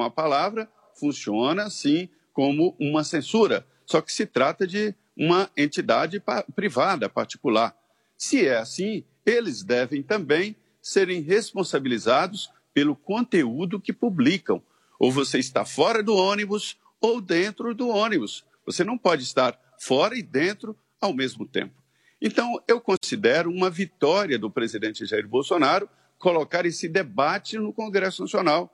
à palavra, funciona sim como uma censura. Só que se trata de uma entidade privada, particular. Se é assim, eles devem também serem responsabilizados pelo conteúdo que publicam. Ou você está fora do ônibus ou dentro do ônibus. Você não pode estar fora e dentro ao mesmo tempo. Então, eu considero uma vitória do presidente Jair Bolsonaro colocar esse debate no Congresso Nacional.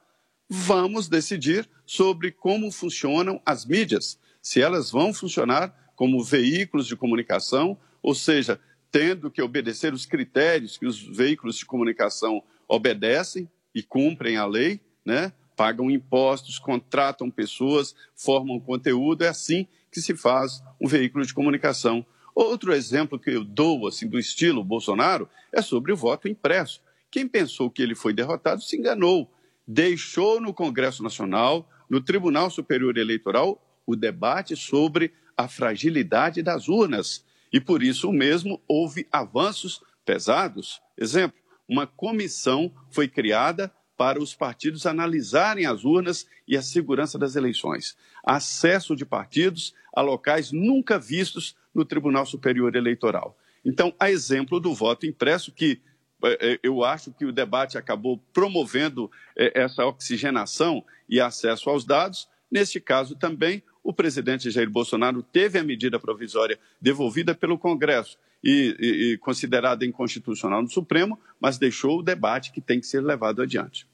Vamos decidir sobre como funcionam as mídias, se elas vão funcionar como veículos de comunicação, ou seja, tendo que obedecer os critérios que os veículos de comunicação obedecem e cumprem a lei, né? pagam impostos, contratam pessoas, formam conteúdo, é assim que se faz um veículo de comunicação. Outro exemplo que eu dou assim do estilo Bolsonaro é sobre o voto impresso. Quem pensou que ele foi derrotado se enganou. Deixou no Congresso Nacional, no Tribunal Superior Eleitoral, o debate sobre a fragilidade das urnas. E por isso mesmo houve avanços pesados. Exemplo, uma comissão foi criada para os partidos analisarem as urnas e a segurança das eleições. Acesso de partidos a locais nunca vistos no Tribunal Superior Eleitoral. Então, a exemplo do voto impresso, que eu acho que o debate acabou promovendo é, essa oxigenação e acesso aos dados. Neste caso também, o presidente Jair Bolsonaro teve a medida provisória devolvida pelo Congresso e, e, e considerada inconstitucional no Supremo, mas deixou o debate que tem que ser levado adiante.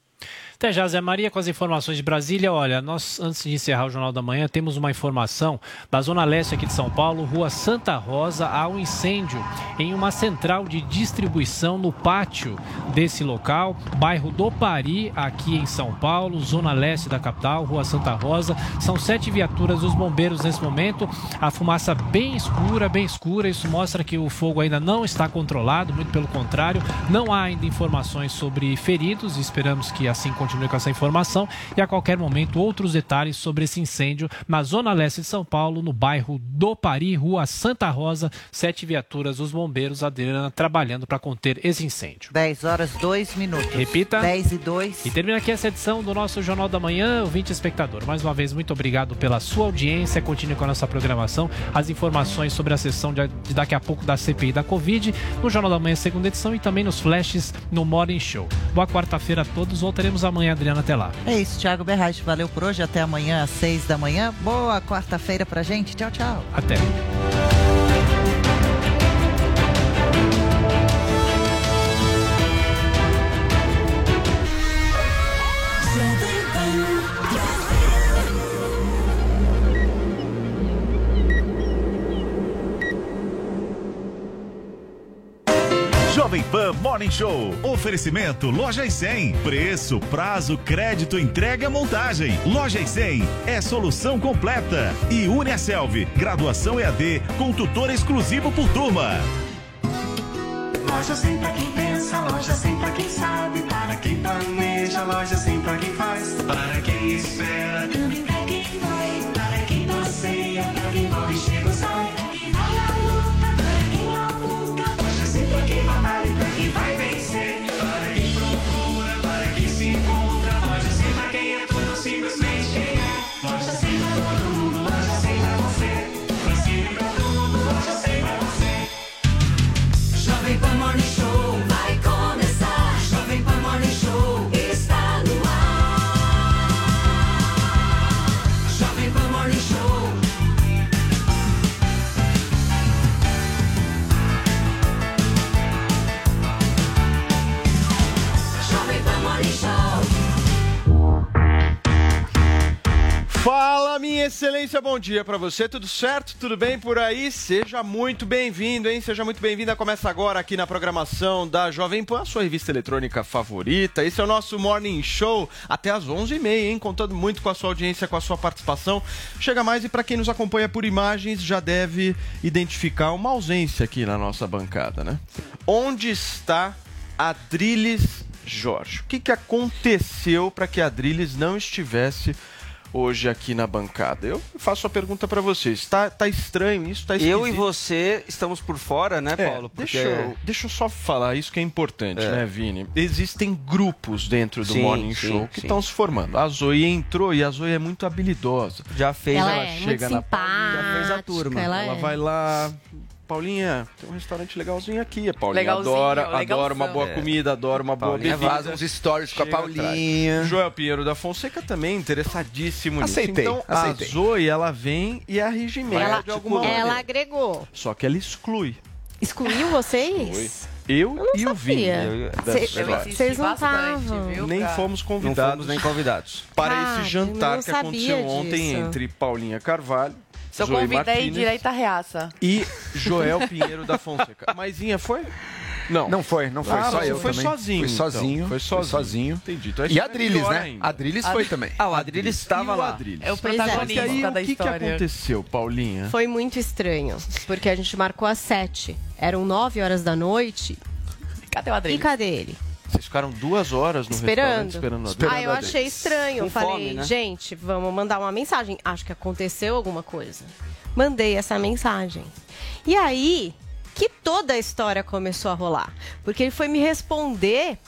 Até já, Zé Maria, com as informações de Brasília. Olha, nós, antes de encerrar o Jornal da Manhã, temos uma informação da Zona Leste aqui de São Paulo, Rua Santa Rosa. Há um incêndio em uma central de distribuição no pátio desse local, bairro do Pari, aqui em São Paulo, Zona Leste da capital, Rua Santa Rosa. São sete viaturas dos bombeiros nesse momento. A fumaça bem escura, bem escura. Isso mostra que o fogo ainda não está controlado, muito pelo contrário. Não há ainda informações sobre feridos. Esperamos que assim continue continue com essa informação e a qualquer momento outros detalhes sobre esse incêndio na zona leste de São Paulo, no bairro do Pari, rua Santa Rosa. Sete viaturas dos bombeiros Adriana trabalhando para conter esse incêndio. 10 horas, 2 minutos. Repita. 10 e 2. E termina aqui essa edição do nosso Jornal da Manhã, ouvinte espectador. Mais uma vez, muito obrigado pela sua audiência. Continue com a nossa programação. As informações sobre a sessão de, de daqui a pouco da CPI da Covid, no Jornal da Manhã, segunda edição, e também nos flashes no Morning Show. Boa quarta-feira a todos. Voltaremos amanhã amanhã, Adriana. Até lá. É isso, Thiago Berraich. Valeu por hoje. Até amanhã às seis da manhã. Boa quarta-feira pra gente. Tchau, tchau. Até. Morning Show. Oferecimento Loja e 100. Preço, prazo, crédito, entrega, montagem. Loja e 100 é solução completa. E Uniaselv, graduação EAD com tutor exclusivo por turma. Loja sempre pra quem pensa, loja sempre pra quem sabe, para quem planeja, loja sempre pra quem faz, para quem espera, excelência, bom dia para você. Tudo certo? Tudo bem por aí? Seja muito bem-vindo, hein? Seja muito bem-vinda. Começa agora aqui na programação da Jovem Pan, a sua revista eletrônica favorita. Esse é o nosso Morning Show até às 11h30, hein? Contando muito com a sua audiência, com a sua participação. Chega mais e para quem nos acompanha por imagens já deve identificar uma ausência aqui na nossa bancada, né? Onde está Adriles Jorge? O que, que aconteceu para que a Adriles não estivesse hoje aqui na bancada. Eu faço a pergunta para vocês. Tá, tá estranho isso? Tá Eu e você estamos por fora, né, É, Paulo? deixa, eu, deixa eu só falar isso que é importante, É. né, Vini? Existem grupos dentro do Sim, Morning sim, Show que estão se formando. A Zoe entrou e a Zoe é muito habilidosa. Já fez, Ela ela é muito chega na simpática. Já fez a turma. Ela, Ela é. vai lá. Paulinha, tem um restaurante legalzinho aqui. A Paulinha Legalzinho, adora, legalzão. adora uma boa É. comida, adora uma boa Paulinha bebida. Faz uns stories com a Paulinha. Joel Pinheiro da Fonseca também, interessadíssimo Aceitei, nisso. Então, aceitei. a Zoe, ela vem e arregimenta Ela, de alguma maneira. ela agregou. Só que ela exclui. Excluiu vocês? Eu, não e o Vini. Eu- Eu Vocês não estavam. viu, Nem fomos Não convidados fomos nem convidados. para Cara, esse eu jantar não que aconteceu sabia ontem disso. entre Paulinha Carvalho, Se eu Zoe convidei Martinez direita reaça. e Joel Pinheiro da Fonseca. Maisinha foi? Não. Não foi, não foi. Ah, só eu foi também. sozinho, Fui então. sozinho. Foi fui sozinho. Entendi. Então, E a é Adriles, né? ainda. A Adriles foi também. Ah, o Adriles estava E lá. Adriles? É o protagonista aí, da o que, que história. aconteceu, Paulinha? Foi muito estranho, porque a gente marcou às sete. Eram nove horas da noite. Cadê o E Adriano? cadê ele? Vocês ficaram duas horas no Esperando. restaurante esperando o Adriles. Ah, eu achei estranho. Com Eu falei, fome, né? gente, vamos mandar uma mensagem. Acho que aconteceu alguma coisa. Mandei essa mensagem. E aí que toda a história começou a rolar. Porque ele foi me responder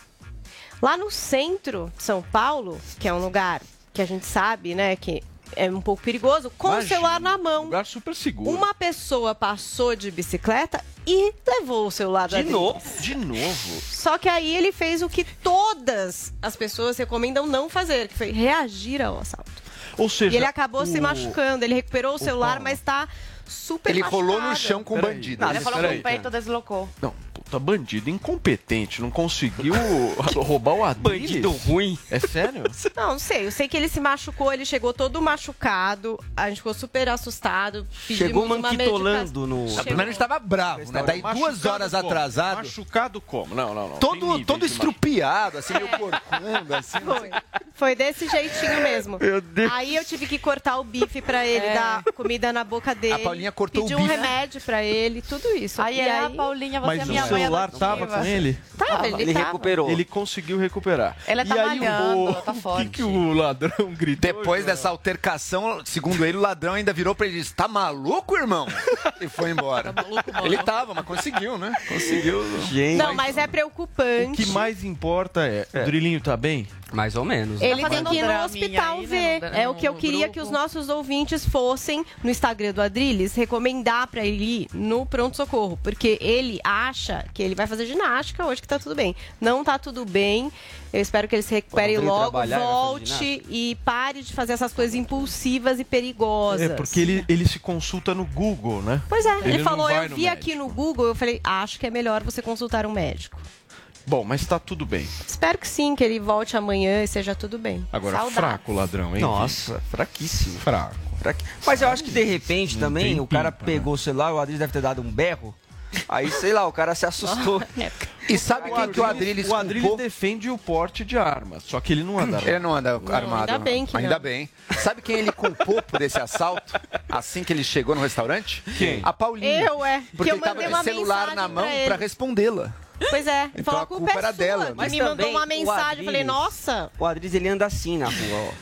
lá no centro de São Paulo, que é um lugar que a gente sabe, né, que é um pouco perigoso, com o Imagina, celular na mão. Lugar super seguro. Uma pessoa passou de bicicleta e levou o celular da De novo? De novo. só que aí ele fez o que todas as pessoas recomendam não fazer, que foi reagir ao assalto. Ou seja, E ele acabou se o- machucando, ele recuperou o celular, mas tá super Ele rolou no machucado. chão com o bandido. Não, Ele falou que o peito deslocou. Não, puta bandido incompetente, não conseguiu roubar o Adriles. Bandido ruim. É sério? Não, não sei. Eu sei que ele se machucou, ele chegou todo machucado. A gente ficou super assustado. Chegou manquitolando no... medicação. Primeiro ele tava bravo, né? Daí duas horas como? atrasado, Machucado como? Não, não, não. Todo, todo estrupiado, assim, meio corcunda, assim. Foi. Foi desse jeitinho mesmo. Aí eu tive que cortar o bife pra ele, É. dar comida na boca dele. A Paulinha cortou o um bife. remédio pra ele, tudo isso. Aí e é a aí Paulinha, você é minha mãe celular tava com ele? tava, ele, Ele tava. recuperou. Ele conseguiu recuperar. Ela tá e aí malhando, o, ela tá o que, forte. que o ladrão gritou? Depois dessa altercação, segundo ele, o ladrão ainda virou pra ele e disse: Tá maluco, irmão? E foi embora. ele tava, mas conseguiu, né? Conseguiu. Gente, Não, mas é O preocupante. que mais importa é, o Drilinho tá bem? Mais ou menos. Ele Tá tem que ir no hospital aí, né, ver. no- é o que eu queria grupo. que os nossos ouvintes fossem no Instagram do Adrilles recomendar pra ele ir no pronto-socorro. Porque ele acha que ele vai fazer ginástica hoje, que tá tudo bem. Não tá tudo bem. Eu espero que ele se recupere logo, volte e pare de fazer essas coisas impulsivas e perigosas. É, porque ele, ele se consulta no Google, né? Pois é, ele, Ele falou, eu vi aqui no Google, eu falei, acho que é melhor você consultar um médico. Bom, mas tá tudo bem. Espero que sim, que ele volte amanhã e seja tudo bem. Agora, Saudades. fraco o ladrão, hein? Nossa, fraquíssimo. Fraco. Fraqui- Mas eu acho que de repente também tem o cara pimpa, né? pegou o celular, o Adriles deve ter dado um berro. Aí, sei lá, o cara se assustou. E sabe quem que o Adriles O Adriles culpou? defende o porte de armas, só que ele não anda Ele não anda armado. ainda bem que Ainda não. bem. Sabe quem ele culpou por esse assalto? Assim que ele chegou no restaurante? Quem? A Paulinha. Eu, é. Porque que eu ele tava o celular na mão pra respondê-la. Pois é, Então falou a a culpa, culpa é era sua. dela, mas me mandou uma mensagem, eu falei, Adriles- nossa, O Adriles, ele anda assim na rua, ó.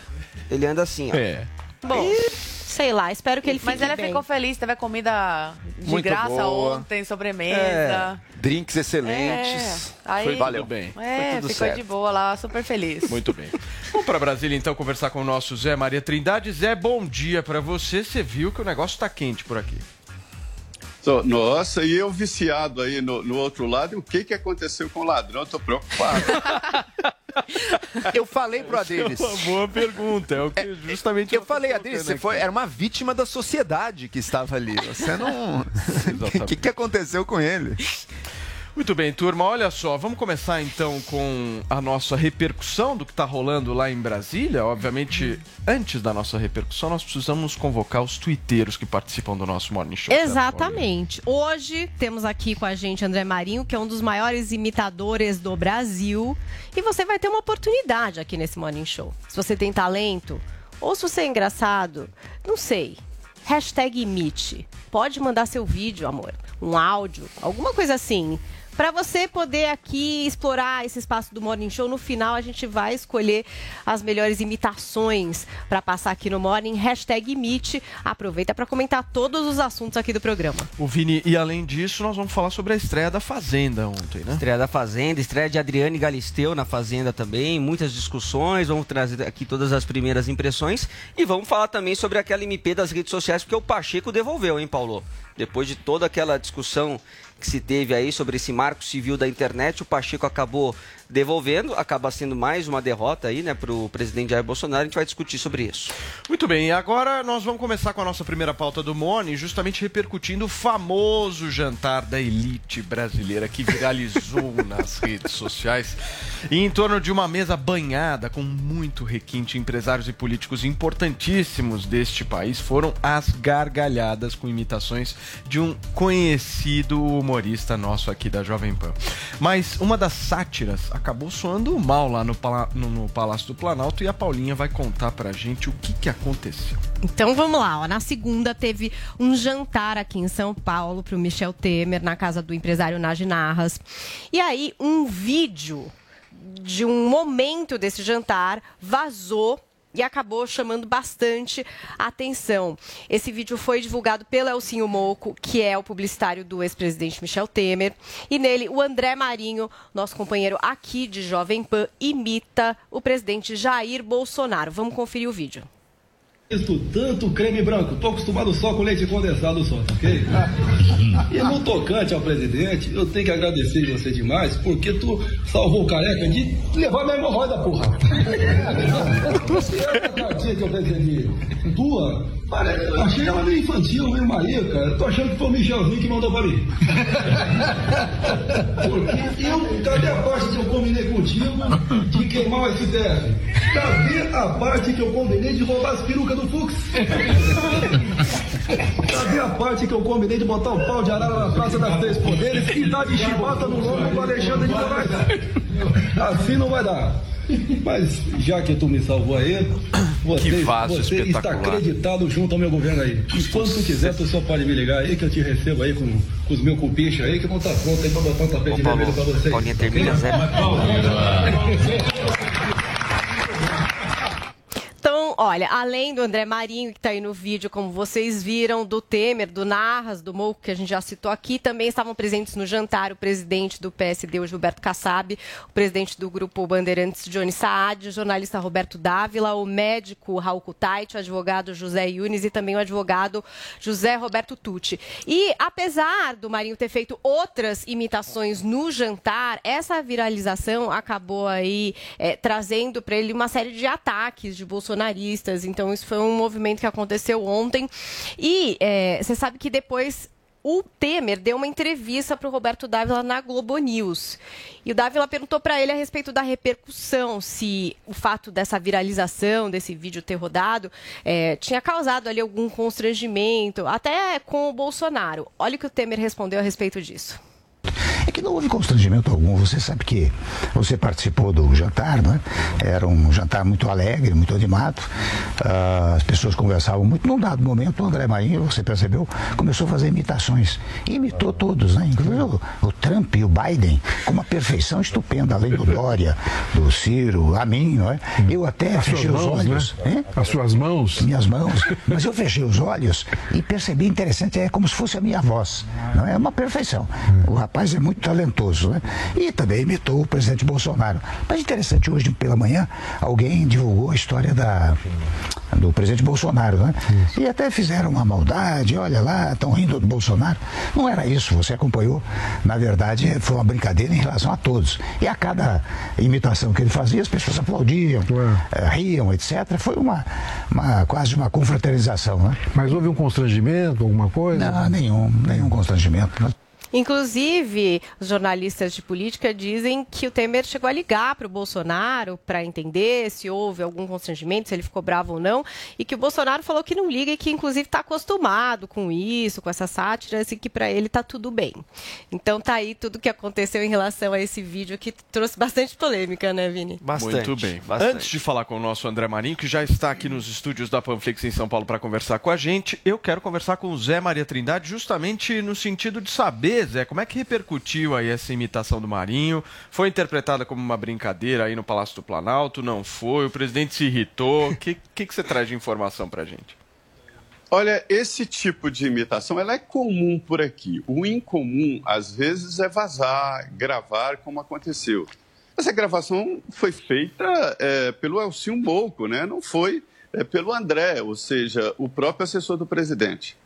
Ele anda assim, ó. É. bom, sei lá, espero que ele fique Mas ela bem. ficou feliz, teve comida de Muito graça boa. ontem, sobremesa. Drinks excelentes. É, aí- Foi, valeu. Bem. É, Foi tudo ficou certo. de boa lá, super feliz. Muito bem. Vamos para Brasília então conversar com o nosso Zé Maria Trindade. Zé, bom dia para você. Você viu que o negócio tá quente por aqui. Nossa, e eu viciado aí no, no outro lado, e o que, que aconteceu com o ladrão? Eu tô preocupado. Eu falei pro Adriles. Uma boa pergunta. É o que justamente Eu falei, tô Adriles, colocando você foi, aqui. era uma vítima da sociedade que estava ali. Você não. O que, que aconteceu com ele? Muito bem, turma. Olha só, vamos começar então com a nossa repercussão do que está rolando lá em Brasília. Obviamente, antes da nossa repercussão, nós precisamos convocar os tuiteiros que participam do nosso Morning Show. Exatamente. Hoje temos aqui com a gente André Marinho, que é um dos maiores imitadores do Brasil. E você vai ter uma oportunidade aqui nesse Morning Show. Se você tem talento, ou se você é engraçado, não sei. Hashtag imite. Pode mandar seu vídeo, amor. Um áudio, alguma coisa assim. Para você poder aqui explorar esse espaço do Morning Show, no final a gente vai escolher as melhores imitações para passar aqui no Morning. Hashtag imite. Aproveita para comentar todos os assuntos aqui do programa. O Vini, e além disso, nós vamos falar sobre a estreia da Fazenda ontem, né? Estreia da Fazenda, estreia de Adriane Galisteu na Fazenda também, muitas discussões, vamos trazer aqui todas as primeiras impressões e vamos falar também sobre aquela MP das redes sociais, porque o Pacheco devolveu, hein, Paulo? Depois de toda aquela discussão que se teve aí sobre esse marco civil da internet, o Pacheco acabou devolvendo, acaba sendo mais uma derrota aí, né, para o presidente Jair Bolsonaro, a gente vai discutir sobre isso. Muito bem, e agora nós vamos começar com a nossa primeira pauta do Mone, justamente repercutindo o famoso jantar da elite brasileira que viralizou nas redes sociais. E em torno de uma mesa banhada com muito requinte, empresários e políticos importantíssimos deste país foram as gargalhadas com imitações de um conhecido humorista nosso aqui da Jovem Pan. Mas uma das sátiras acabou soando mal lá no, Pala- no- no Palácio do Planalto e a Paulinha vai contar pra gente o que, que aconteceu. Então vamos lá, ó. na segunda teve um jantar aqui em São Paulo para o Michel Temer, na casa do empresário Nagy Narras. E aí um vídeo de um momento desse jantar vazou e acabou chamando bastante atenção. Esse vídeo foi divulgado pelo Elcinho Moco, que é o publicitário do ex-presidente Michel Temer, e nele o André Marinho, nosso companheiro aqui de Jovem Pan, imita o presidente Jair Bolsonaro. Vamos conferir o vídeo. Isso tanto creme branco, tô acostumado só com leite condensado só, tá ok? E no tocante ao presidente, eu tenho que agradecer você demais, porque tu salvou o careca de levar minha hemorroida, porra. Essa cartinha que eu recebi, tua, parece, eu achei ela meio infantil, meio marica. Eu tô achando que foi o Michelzinho que mandou pra mim. Porque eu, cadê a parte que eu combinei contigo de queimar o STF? Cadê a parte que eu combinei de roubar as perucas do Fux? Cadê a parte que eu combinei de botar o pau de arara na Praça das Três Poderes e dar de chibata no lombo do Alexandre de Moraes? Assim não vai dar. Mas já que tu me salvou aí, você, vaso você está acreditado junto ao meu governo aí. E quando tu quiser, tu só pode me ligar aí que eu te recebo aí com, com os meus cupichos aí que vão estar prontos aí pra botar um tapete vermelho pra vocês. Paulinha termina Ok? zero. Então, olha, além do André Marinho, que está aí no vídeo, como vocês viram, do Temer, do Narras, do Mouco, que a gente já citou aqui, também estavam presentes no jantar o presidente do PSD, o Gilberto Kassab, o presidente do grupo Bandeirantes, Johnny Saad, o jornalista Roberto Dávila, o médico Raul Kutait, o advogado José Yunes e também o advogado José Roberto Tucci. E apesar do Marinho ter feito outras imitações no jantar, essa viralização acabou aí eh, trazendo para ele uma série de ataques de bolsonaristas. Então, isso foi um movimento que aconteceu ontem. E eh, você sabe que depois o Temer deu uma entrevista para o Roberto Dávila na Globo News. E o Dávila perguntou para ele a respeito da repercussão, se o fato dessa viralização, desse vídeo ter rodado, eh, tinha causado ali algum constrangimento, até com o Bolsonaro. Olha o que o Temer respondeu a respeito disso. É que não houve constrangimento algum. Você sabe que você participou do jantar, não é? Era um jantar muito alegre, muito animado. Ah, as pessoas conversavam muito. Num dado momento, o André Marinho, você percebeu, começou a fazer imitações. Imitou todos, né? Inclusive o, o Trump e o Biden, com uma perfeição estupenda, além do Dória, do Ciro, a mim, não é? Eu até As fechei os mãos, olhos. né? As suas mãos. Minhas mãos. Mas eu fechei os olhos e percebi interessante, é como se fosse a minha voz. Não é uma perfeição. O rapaz é muito talentoso, né? E também imitou o presidente Bolsonaro. Mas interessante, hoje pela manhã, alguém divulgou a história da, do presidente Bolsonaro, né? E até fizeram uma maldade, olha lá, estão rindo do Bolsonaro. Não era isso, você acompanhou. Na verdade, foi uma brincadeira em relação a todos. E a cada imitação que ele fazia, as pessoas aplaudiam, eh, riam, etc. Foi uma, uma quase uma confraternização, né? Mas houve um constrangimento, alguma coisa? Não, nenhum, nenhum constrangimento. Inclusive, os jornalistas de política dizem que o Temer chegou a ligar para o Bolsonaro para entender se houve algum constrangimento, se ele ficou bravo ou não, e que o Bolsonaro falou que não liga e que, inclusive, está acostumado com isso, com essas sátiras, e que para ele está tudo bem. Então, tá aí tudo que aconteceu em relação a esse vídeo que trouxe bastante polêmica, né, Vini? Muito bem. bastante. Antes de falar com o nosso André Marinho, que já está aqui nos estúdios da Panflix em São Paulo para conversar com a gente, eu quero conversar com o Zé Maria Trindade justamente no sentido de saber Zé, como é que repercutiu aí essa imitação do Marinho? Foi interpretada como uma brincadeira aí no Palácio do Planalto? Não foi? O presidente se irritou? O que, que, que você traz de informação pra gente? Olha, esse tipo de imitação ela é comum por aqui. O incomum, às vezes, é vazar, gravar, como aconteceu. Essa gravação foi feita é, pelo Elcio Mouco, né? não foi é, pelo André, ou seja, o próprio assessor do presidente.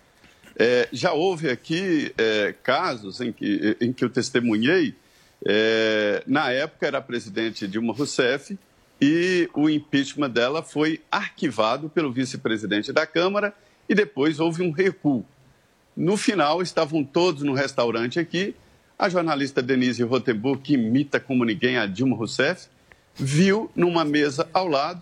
É, já houve aqui é, casos em que, em que eu testemunhei, é, na época era presidente Dilma Rousseff, e o impeachment dela foi arquivado pelo vice-presidente da Câmara e depois houve um recuo. No final, estavam todos no restaurante aqui. A jornalista Denise Rotenburg, que imita como ninguém a Dilma Rousseff, viu numa mesa ao lado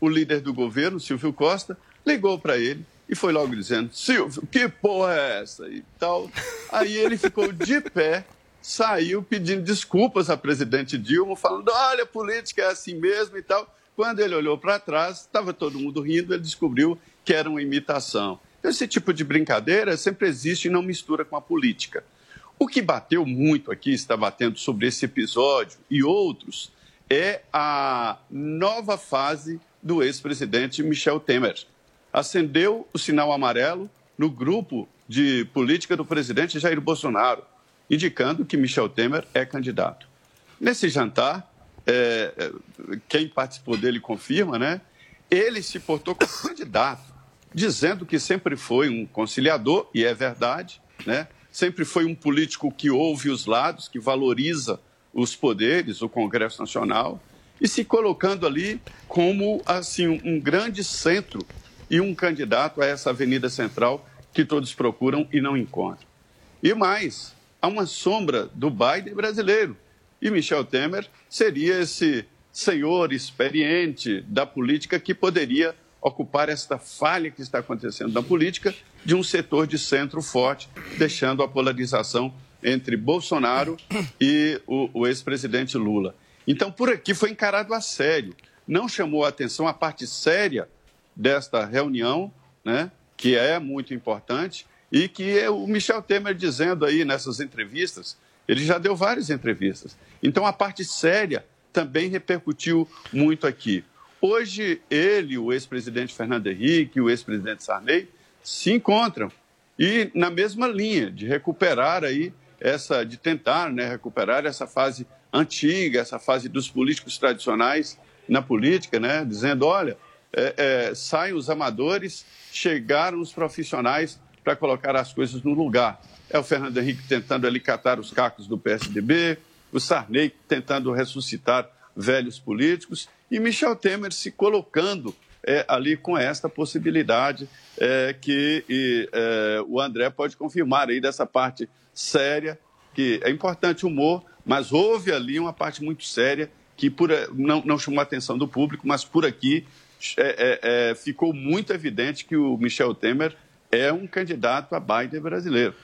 o líder do governo, Silvio Costa, ligou para ele e foi logo dizendo: Silvio, que porra é essa? E tal. Aí ele ficou de pé, saiu pedindo desculpas à presidente Dilma, falando: olha, política é assim mesmo e tal. Quando ele olhou para trás, estava todo mundo rindo, ele descobriu que era uma imitação. Esse tipo de brincadeira sempre existe e não mistura com a política. O que bateu muito aqui, está batendo sobre esse episódio e outros, é a nova fase do ex-presidente Michel Temer. Acendeu o sinal amarelo no grupo de política do presidente Jair Bolsonaro, indicando que Michel Temer é candidato. Nesse jantar, é, quem participou dele confirma, né? Ele se portou como candidato dizendo que sempre foi um conciliador, e é verdade, né? sempre foi um político que ouve os lados, que valoriza os poderes, o Congresso Nacional, e se colocando ali como assim um grande centro e um candidato a essa Avenida Central que todos procuram e não encontram. E mais, há uma sombra do Biden brasileiro. E Michel Temer seria esse senhor experiente da política que poderia ocupar esta falha que está acontecendo na política de um setor de centro forte, deixando a polarização entre Bolsonaro e o, o ex-presidente Lula. Então, por aqui foi encarado a sério. Não chamou a atenção a parte séria desta reunião, né, que é muito importante, e que o Michel Temer dizendo aí nessas entrevistas, ele já deu várias entrevistas. Então, a parte séria também repercutiu muito aqui. Hoje, ele, o ex-presidente Fernando Henrique, o ex-presidente Sarney, se encontram e na mesma linha de recuperar aí essa, de tentar né, recuperar essa fase antiga, essa fase dos políticos tradicionais na política, né, dizendo, olha, é, é, saem os amadores, chegaram os profissionais para colocar as coisas no lugar. É o Fernando Henrique tentando ali catar os cacos do PSDB, o Sarney tentando ressuscitar velhos políticos e Michel Temer se colocando é, ali com esta possibilidade é, que e, é, o André pode confirmar aí dessa parte séria, que é importante o humor, mas houve ali uma parte muito séria que por, não, não chamou a atenção do público, mas por aqui é, é, é, ficou muito evidente que o Michel Temer é um candidato a Biden brasileiro.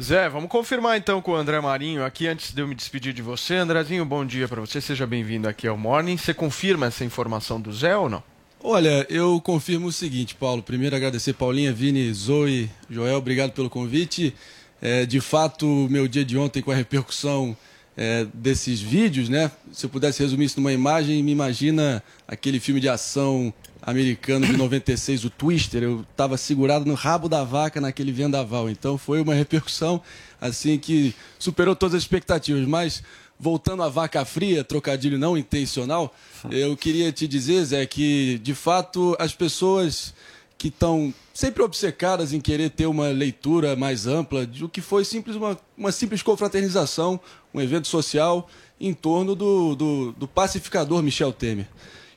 Zé, vamos confirmar então com o André Marinho aqui antes de eu me despedir de você. Andrezinho, bom dia para você, seja bem-vindo aqui ao Morning. Você confirma essa informação do Zé ou não? Olha, eu confirmo o seguinte, Paulo. Primeiro agradecer Paulinha, Vini, Zoe, Joel, obrigado pelo convite. É, de fato, meu dia de ontem com a repercussão é, desses vídeos, né? Se eu pudesse resumir isso numa imagem, me imagina aquele filme de ação americano de 96, o Twister, eu estava segurado no rabo da vaca naquele vendaval. Então foi uma repercussão assim que superou todas as expectativas. Mas voltando à vaca fria, trocadilho não intencional, eu queria te dizer, Zé, que de fato as pessoas que estão sempre obcecadas em querer ter uma leitura mais ampla de o que foi simples uma, uma simples confraternização, um evento social em torno do, do, do pacificador Michel Temer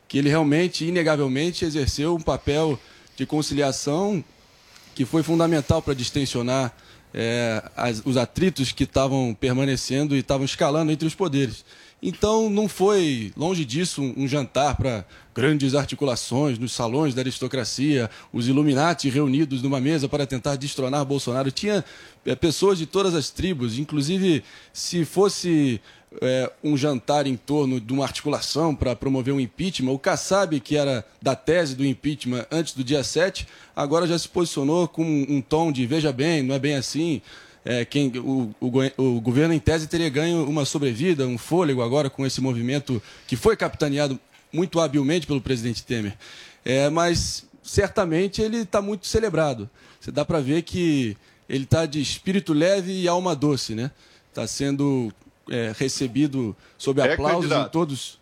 que ele realmente, inegavelmente, exerceu um papel de conciliação que foi fundamental para distensionar é, as, os atritos que estavam permanecendo e estavam escalando entre os poderes. Então, não foi, longe disso, um, jantar para grandes articulações nos salões da aristocracia, os Illuminati reunidos numa mesa para tentar destronar Bolsonaro. Tinha é, pessoas de todas as tribos, inclusive, se fosse é, um jantar em torno de uma articulação para promover um impeachment. O Kassab, que era da tese do impeachment antes do dia 7, agora já se posicionou com um tom de veja bem, não é bem assim. É, quem, o, o, o governo, em tese, teria ganho uma sobrevida, um fôlego agora com esse movimento que foi capitaneado muito habilmente pelo presidente Temer. É, mas certamente ele está muito celebrado. Você dá para ver que ele está de espírito leve e alma doce, né? Está sendo é, recebido sob É aplausos em todos.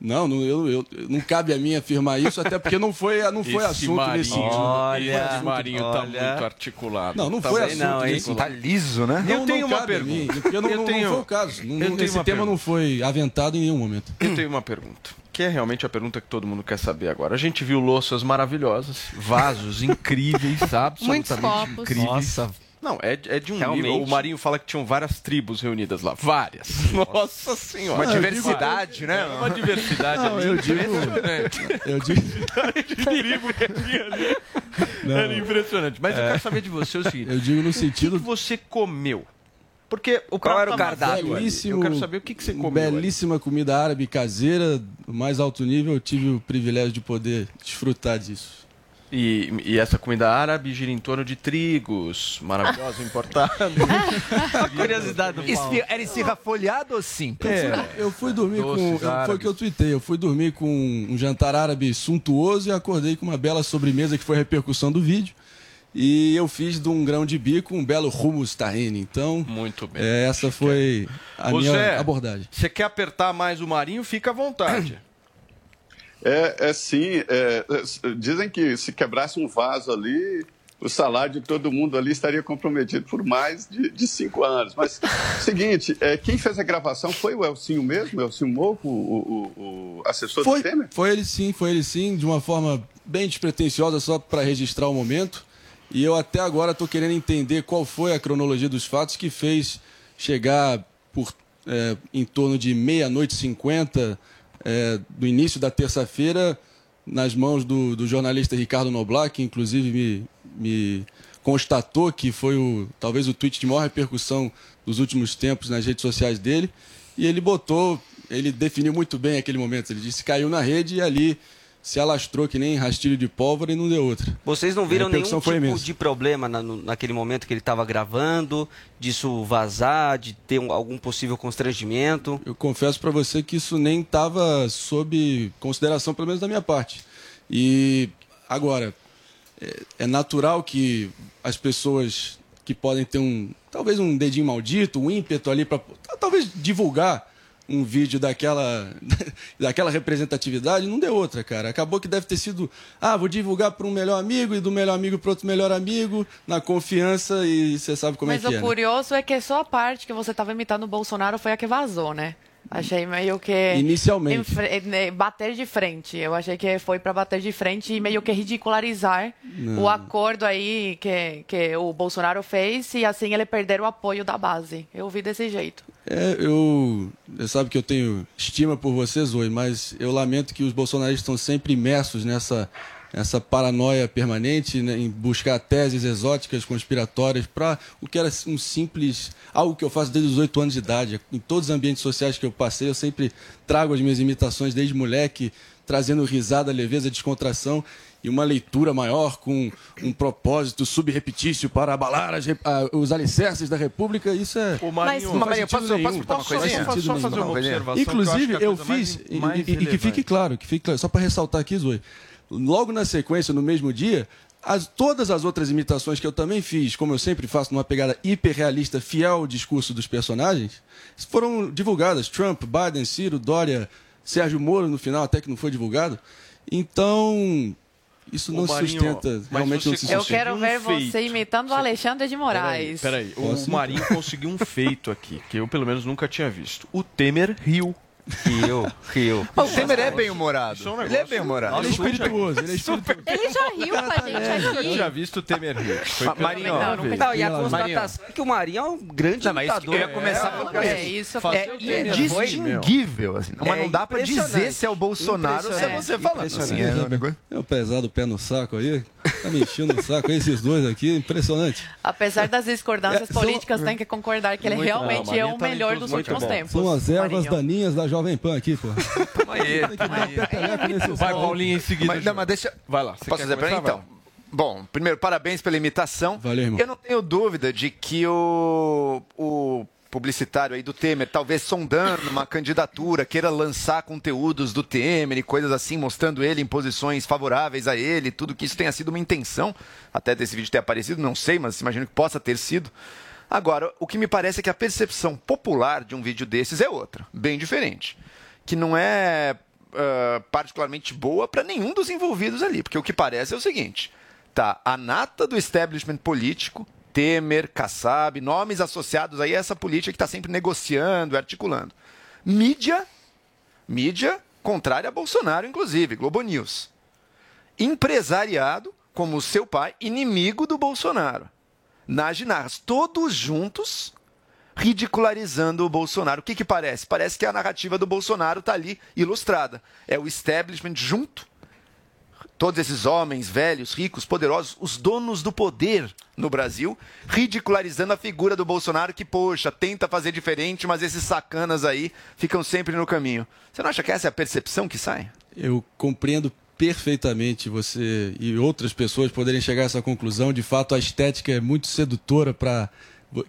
Não, não, eu, eu- não cabe a mim afirmar isso, até porque não foi, não foi Esse assunto Marinho, nesse sentido. esse Marinho tá Olha. muito articulado. Não, não Tá foi bem, assunto não, nesse Tá liso, né? Não, Eu tenho não uma cabe a mim, pergunta. porque não, Eu não- não tenho- foi o caso. Não- eu tenho esse tema pergunta. não foi aventado em nenhum momento. Eu tenho uma pergunta, que é realmente a pergunta que todo mundo quer saber agora. A gente viu louças maravilhosas, vasos incríveis, absolutamente copos. incríveis. Nossa. Não, é, é de um Realmente. nível. O Marinho fala que tinham várias tribos reunidas lá. Várias. Nossa senhora. Uma diversidade, né? Uma diversidade Não, ali eu digo-. Eu digo, de tribo que tinha ali. Era impressionante. Mas eu quero saber de você o seguinte: eu digo no o que, sentido que você comeu? Porque o Qual prato era o cardápio? ali. Belíssimo, Eu quero saber o que, que você comeu. ali. belíssima comida árabe caseira, do mais alto nível. Eu tive o privilégio de poder desfrutar disso. E, e essa comida árabe gira em torno de trigos maravilhosos importados. Curiosidade do Era esfirra folhada ou simples? É, eu fui dormir Doces com. Foi árabes. o que eu tuitei. Eu fui dormir com um jantar árabe suntuoso e acordei com uma bela sobremesa que foi a repercussão do vídeo. E eu fiz de um grão de bico um belo hummus tahine. Então, Muito bem. é, essa foi a Ô, minha Zé, abordagem. Você quer apertar mais o Marinho? Fica à vontade. É, é sim. é, é, dizem que se quebrasse um vaso ali, o salário de todo mundo ali estaria comprometido por mais de, de cinco anos. Mas, seguinte, é, quem fez a gravação foi o Elcinho mesmo, o Elcinho Moco, o, o- o assessor Foi, do Temer? foi ele sim, foi ele sim, de uma forma bem despretensiosa, só para registrar o momento. E eu até agora estou querendo entender qual foi a cronologia dos fatos que fez chegar por é, em torno de meia-noite e cinquenta é, do início da terça-feira nas mãos do, do jornalista Ricardo Noblat, que inclusive me, me constatou que foi o, talvez o tweet de maior repercussão dos últimos tempos nas redes sociais dele. E ele botou, ele definiu muito bem aquele momento. Ele disse caiu na rede e ali se alastrou que nem rastilho de pólvora e não deu outra. Vocês não viram nenhum tipo imensa. de problema na- naquele momento que ele estava gravando, disso vazar, de ter um- algum possível constrangimento? Eu confesso para você que isso nem estava sob consideração, pelo menos da minha parte. E agora, é, é natural que as pessoas que podem ter um, talvez um dedinho maldito, um ímpeto ali para talvez divulgar um vídeo daquela, daquela representatividade, não deu outra, cara. Acabou que deve ter sido, ah, vou divulgar para um melhor amigo e do melhor amigo para outro melhor amigo, na confiança e você sabe como Mas é que o é. né? curioso é que só a parte que você estava imitando o Bolsonaro foi a que vazou, né? Achei meio que. Inicialmente. né, Bater de frente. Eu achei que foi para bater de frente e meio que ridicularizar Não. o acordo aí que, que o Bolsonaro fez e assim ele perder o apoio da base. Eu vi desse jeito. É, eu. Você sabe que eu tenho estima por você, Zoe, mas eu lamento que os bolsonaristas estão sempre imersos nessa, nessa paranoia permanente, né, em buscar teses exóticas, conspiratórias, para o que era um simples. algo que eu faço desde os oito anos de idade. Em todos os ambientes sociais que eu passei, eu sempre trago as minhas imitações desde moleque, trazendo risada, leveza, descontração. E uma leitura maior com um propósito subrepetício para abalar as ah, os alicerces da República, isso é. Ô, Marinho, faz Marinho, sentido posso- nenhum. posso sentido Só nenhum. fazer uma observação que eu Inclusive, é a eu mais- fiz, e- mais e, e que fique claro, que fique claro, só para ressaltar aqui, Zoe, logo na sequência, no mesmo dia, as- todas as outras imitações que eu também fiz, como eu sempre faço, numa pegada hiperrealista, fiel ao discurso dos personagens, foram divulgadas. Trump, Biden, Ciro, Dória, Sérgio Moro, no final, até que não foi divulgado. Então, isso não se Marinho, sustenta, mas realmente não se Eu sustenta. quero um ver feito. você imitando o Alexandre de Moraes. Peraí, o Posso? Marinho conseguiu um feito aqui, que eu pelo menos nunca tinha visto. O Temer riu. Rio, Rio. O Temer é bem humorado. Isso é um Ele é negócio- bem humorado. Ele é espirituoso, ele é espirituoso. Ele já riu com a gente Eu nunca aqui. tinha visto o Temer rir. Marinho, Não, vez. Não, e a constatação é que o Marinho é um grande Não, eu ia começar por É, isso É indistinguível, assim. Mas É não dá pra dizer se é o Bolsonaro ou se é você falando. Assim, é um É o pesado pé no saco aí. Tá me enchendo o saco esses dois aqui. Impressionante. Apesar das discordâncias É, políticas, tem que concordar que ele realmente não, é o tá melhor dos últimos tempos. São as ervas daninhas da Jovem Pan aqui, pô. Tamo aí, tamo aí. Peteleco nesse Vai, sol. Paulinho, em seguida. Mas, não, mas deixa. Vai lá. Você Posso ele, começar? então? Bom, primeiro, parabéns pela imitação. Valeu, irmão. Eu não tenho dúvida de que o, o publicitário aí do Temer, talvez sondando uma candidatura, queira lançar conteúdos do Temer e coisas assim, mostrando ele em posições favoráveis a ele, tudo que isso tenha sido uma intenção, até desse vídeo ter aparecido, não sei, mas imagino que possa ter sido. Agora, o que me parece é que a percepção popular de um vídeo desses é outra, bem diferente. Que não é uh, particularmente boa para nenhum dos envolvidos ali, porque o que parece é o seguinte: tá a nata do establishment político, Temer, Kassab, nomes associados aí a essa política que está sempre negociando, articulando. Mídia, mídia contrária a Bolsonaro, inclusive, Globo News. Empresariado, como o seu pai, inimigo do Bolsonaro. Nas ginarras, todos juntos ridicularizando o Bolsonaro. O que, que parece? Parece que a narrativa do Bolsonaro está ali ilustrada. É o establishment junto todos esses homens velhos, ricos, poderosos, os donos do poder no Brasil, ridicularizando a figura do Bolsonaro que, poxa, tenta fazer diferente, mas esses sacanas aí ficam sempre no caminho. Você não acha que essa é a percepção que sai? Eu compreendo perfeitamente você e outras pessoas poderem chegar a essa conclusão. De fato, a estética é muito sedutora para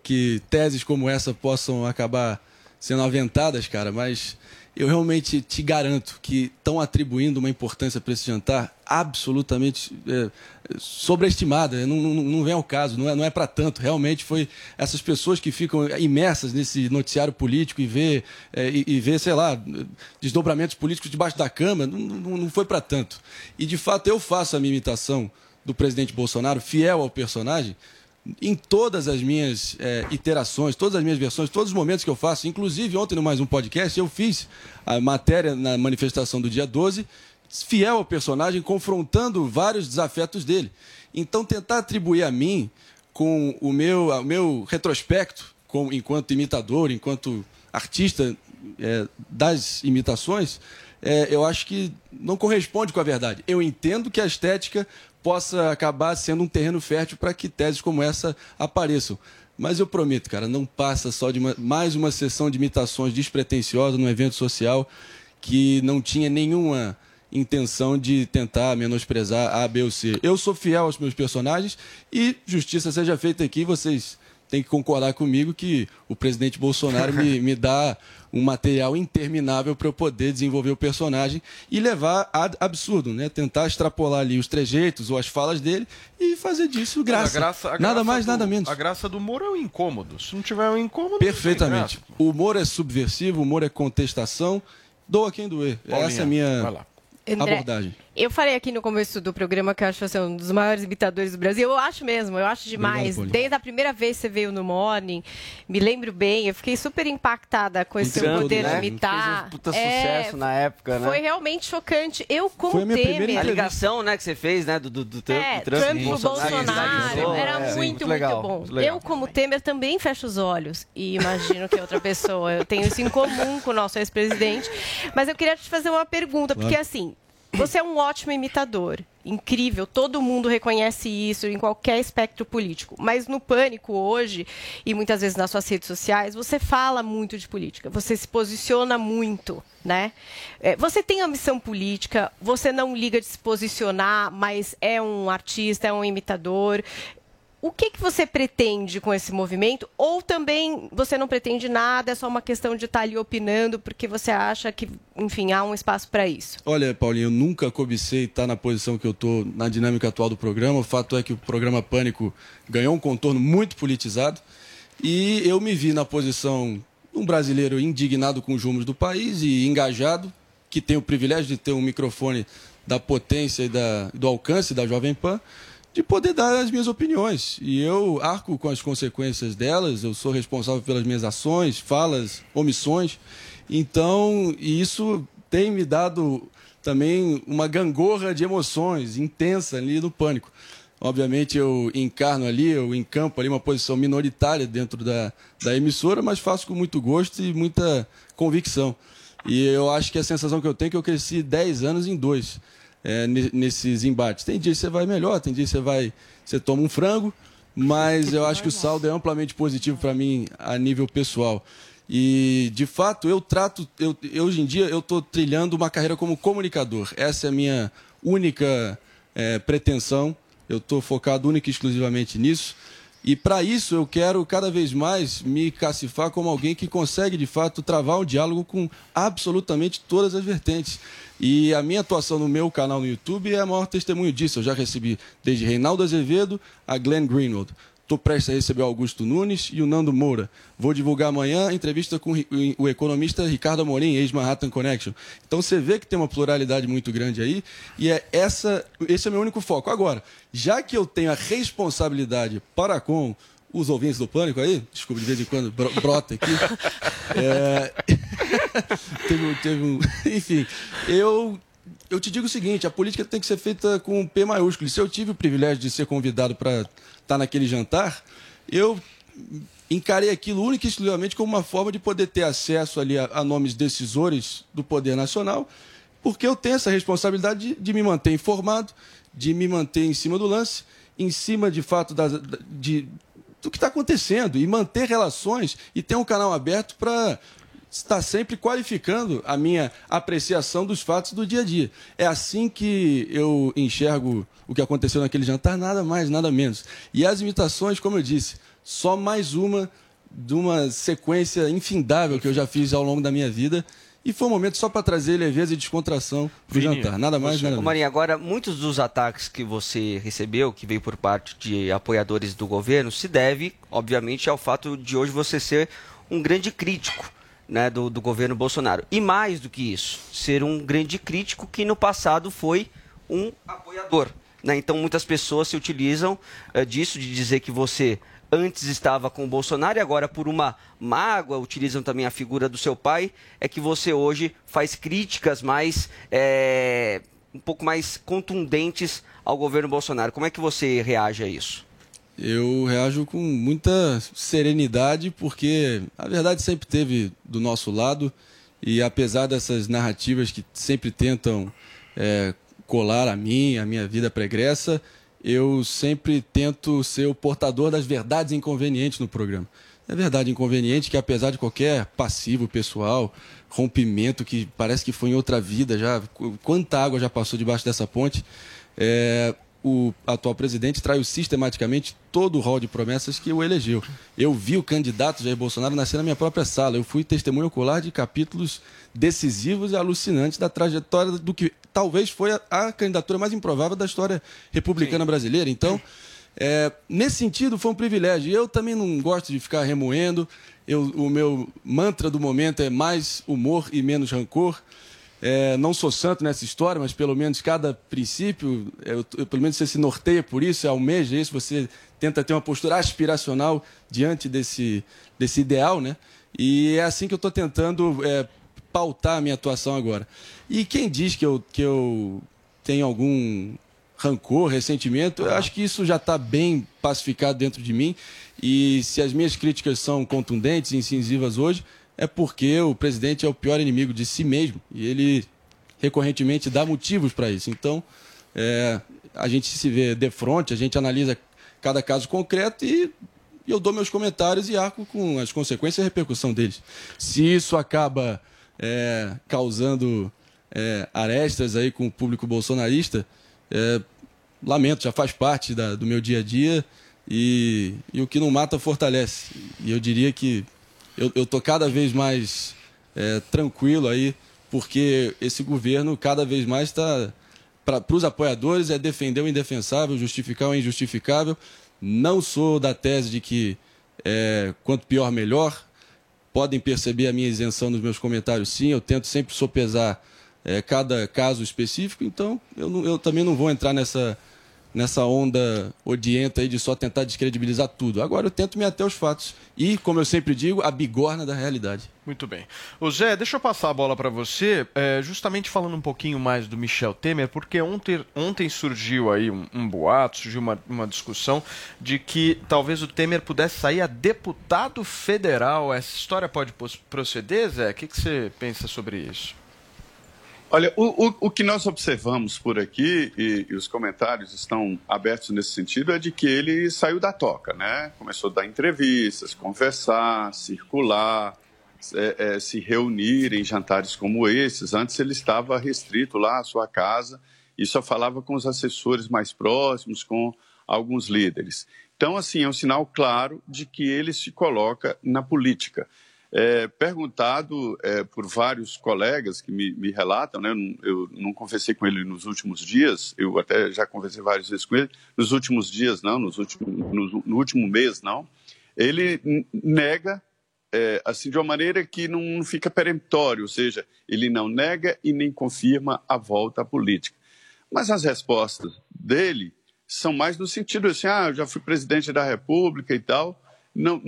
que teses como essa possam acabar sendo aventadas, cara, mas eu realmente te garanto que estão atribuindo uma importância para esse jantar absolutamente é, sobreestimada. Não, não, não vem ao caso, não é, não é para tanto. Realmente foi essas pessoas que ficam imersas nesse noticiário político e vê, é, e, e vê sei lá, desdobramentos políticos debaixo da cama, não, não, não foi para tanto. E de fato eu faço a minha imitação do presidente Bolsonaro, fiel ao personagem, em todas as minhas é, iterações, todas as minhas versões, todos os momentos que eu faço, inclusive ontem no mais um podcast, eu fiz a matéria na manifestação do dia 12, fiel ao personagem, confrontando vários desafetos dele. Então, tentar atribuir a mim, com o meu, o meu retrospecto, com, enquanto imitador, enquanto artista é, das imitações, é, eu acho que não corresponde com a verdade. Eu entendo que a estética possa acabar sendo um terreno fértil para que teses como essa apareçam. Mas eu prometo, cara, não passa só de uma, mais uma sessão de imitações despretensiosas num evento social que não tinha nenhuma intenção de tentar menosprezar A, B ou C. Eu sou fiel aos meus personagens e justiça seja feita aqui, vocês têm que concordar comigo que o presidente Bolsonaro me, me dá um material interminável para eu poder desenvolver o personagem e levar a absurdo, né? Tentar extrapolar ali os trejeitos ou as falas dele e fazer disso graça. A graça- a nada graça mais, do- nada menos. A graça do humor é o incômodo. Se não tiver o incômodo. Perfeitamente. não tem O humor é subversivo, o humor é contestação. Doa quem doer. Paulinha, Essa é a minha abordagem. Eu falei aqui no começo do programa que eu acho você um dos maiores imitadores do Brasil. Eu acho mesmo, eu acho demais. Obrigado. Desde a primeira vez que você veio no Morning, me lembro bem, eu fiquei super impactada com esse seu Encanto, poder né? de imitar. Fez um puta É, sucesso na época, né? Foi realmente chocante. Eu com Foi o a minha primeira Temer. A ligação, né, que você fez, né, do, do, do Trump, É, Trump, Trump e Bolsonaro, É, era sim, muito, muito, legal, bom. muito legal. Eu, como Temer, também fecho os olhos e imagino que é outra pessoa. Eu tenho isso em comum com o nosso ex-presidente. Mas eu queria te fazer uma pergunta, porque assim, você é um ótimo imitador. Incrível, todo mundo reconhece isso em qualquer espectro político. Mas no pânico hoje, e muitas vezes nas suas redes sociais, você fala muito de política, você se posiciona muito, né? É, Você tem ambição política, você não liga de se posicionar, mas é um artista, é um imitador. O que, que você pretende com esse movimento? Ou também você não pretende nada, é só uma questão de estar ali opinando porque você acha que, enfim, há um espaço para isso? Olha, Paulinho, eu nunca cobicei estar na posição que eu estou na dinâmica atual do programa. O fato é que o programa Pânico ganhou um contorno muito politizado e eu me vi na posição de um brasileiro indignado com os rumos do país e engajado, que tem o privilégio de ter um microfone da potência e da, do alcance da Jovem Pan, de poder dar as minhas opiniões. E eu arco com as consequências delas, eu sou responsável pelas minhas ações, falas, omissões. Então, isso tem me dado também uma gangorra de emoções intensa ali no pânico. Obviamente eu encarno ali, eu encampo ali uma posição minoritária dentro da, da emissora, mas faço com muito gosto e muita convicção. E eu acho que a sensação que eu tenho é que eu cresci 10 anos em dois é, ne- nesses embates. Tem dias que você vai melhor, tem dias que você vai, você toma um frango, mas eu acho que o saldo é amplamente positivo para mim a nível pessoal. E, de fato, eu trato, eu, eu, hoje em dia, eu estou trilhando uma carreira como comunicador. Essa é a minha única é, pretensão Eu estou focado única e exclusivamente nisso. E para isso eu quero cada vez mais me cacifar como alguém que consegue de fato travar um diálogo com absolutamente todas as vertentes. E a minha atuação no meu canal no YouTube é a maior testemunho disso. Eu já recebi desde Reinaldo Azevedo a Glenn Greenwald. Estou prestes a receber o Augusto Nunes e o Nando Moura. Vou divulgar amanhã entrevista com o economista Ricardo Amorim, ex-Manhattan Connection. Então você vê que tem uma pluralidade muito grande aí e é essa, esse é o meu único foco. Agora, já que eu tenho a responsabilidade para com os ouvintes do Pânico aí, desculpa, de vez em quando bro- brota aqui. É... teve, um- teve um... Enfim, eu, eu te digo o seguinte: a política tem que ser feita com um P maiúsculo. E se eu tive o privilégio de ser convidado para estar naquele jantar, eu encarei aquilo única e exclusivamente como uma forma de poder ter acesso ali a, a nomes decisores do poder nacional, porque eu tenho essa responsabilidade de, de me manter informado, de me manter em cima do lance, em cima de fato das, da- de, do que está acontecendo e manter relações e ter um canal aberto para estar sempre qualificando a minha apreciação dos fatos do dia a dia. É assim que eu enxergo o que aconteceu naquele jantar, nada mais, nada menos. E as imitações, como eu disse, só mais uma de uma sequência infindável que eu já fiz ao longo da minha vida. E foi um momento só para trazer leveza e descontração para o jantar. Nada mais, nada Ô, menos. Marinho, agora, muitos dos ataques que você recebeu, que veio por parte de apoiadores do governo, se deve, obviamente, ao fato de hoje você ser um grande crítico né, do, do governo Bolsonaro. E mais do que isso, ser um grande crítico que no passado foi um apoiador. né? Então, muitas pessoas se utilizam eh, disso, de dizer que você antes estava com o Bolsonaro e agora, por uma mágoa, utilizam também a figura do seu pai, é que você hoje faz críticas mais. eh, um pouco mais contundentes ao governo Bolsonaro. Como é que você reage a isso? Eu reajo com muita serenidade, porque a verdade sempre teve do nosso lado, e apesar dessas narrativas que sempre tentam é, colar a mim, a minha vida pregressa, eu sempre tento ser o portador das verdades inconvenientes no programa. É verdade inconveniente que, apesar de qualquer passivo pessoal, rompimento que parece que foi em outra vida, já quanta água já passou debaixo dessa ponte, é, o atual presidente traiu sistematicamente todo o rol de promessas que o elegeu. Eu vi o candidato Jair Bolsonaro nascer na minha própria sala. Eu fui testemunho ocular de capítulos decisivos e alucinantes da trajetória do que talvez foi a, a candidatura mais improvável da história republicana brasileira. Então, é, nesse sentido, foi um privilégio. Eu também não gosto de ficar remoendo. Eu, o meu mantra do momento é mais humor e menos rancor. É, não sou santo nessa história, mas pelo menos cada princípio, é, eu, eu- pelo menos você se norteia por isso, almeja isso, você tenta ter uma postura aspiracional diante desse, desse ideal, né? E é assim que eu estou tentando é, pautar a minha atuação agora. E quem diz que eu, que eu tenho algum rancor, ressentimento, eu acho que isso já está bem pacificado dentro de mim. E se as minhas críticas são contundentes incisivas hoje, é porque o presidente é o pior inimigo de si mesmo e ele recorrentemente dá motivos para isso. Então, é, a gente se vê de frente, a gente analisa cada caso concreto e eu dou meus comentários e arco com as consequências e repercussão deles. Se isso acaba é, causando é, arestas aí com o público bolsonarista, é, lamento, já faz parte da- do meu dia a dia e, e o que não mata fortalece. E eu diria que eu, eu tô cada vez mais é, tranquilo aí, porque esse governo cada vez mais está para os apoiadores é defender o indefensável, justificar o injustificável. Não sou da tese de que é, quanto pior melhor. Podem perceber a minha isenção nos meus comentários, sim. Eu tento sempre sopesar é, cada caso específico. Então, eu, eu também não vou entrar nessa nessa onda odienta aí de só tentar descredibilizar tudo. Agora eu tento me ater aos fatos e, como eu sempre digo, a bigorna da realidade. Muito bem. Ô Zé, deixa eu passar a bola para você, é, justamente falando um pouquinho mais do Michel Temer, porque ontem, ontem surgiu aí um, um boato, surgiu uma, uma discussão de que talvez o Temer pudesse sair a deputado federal. Essa história pode proceder, Zé? O que, que você pensa sobre isso? Olha, o, o, o que nós observamos por aqui, e, e os comentários estão abertos nesse sentido, é de que ele saiu da toca, né? Começou a dar entrevistas, conversar, circular, é, é, se reunir em jantares como esses. Antes ele estava restrito lá à sua casa e só falava com os assessores mais próximos, com alguns líderes. Então, assim, é um sinal claro de que ele se coloca na política. É, perguntado é, por vários colegas que me, me relatam, né, eu, não- conversei com ele nos últimos dias, eu até já conversei várias vezes com ele, nos últimos dias não, nos últimos, no, no último mês não, ele nega é, assim de uma maneira que não fica peremptório, ou seja, ele não nega e nem confirma a volta à política. Mas as respostas dele são mais no sentido assim, ah, eu já fui presidente da República e tal, não,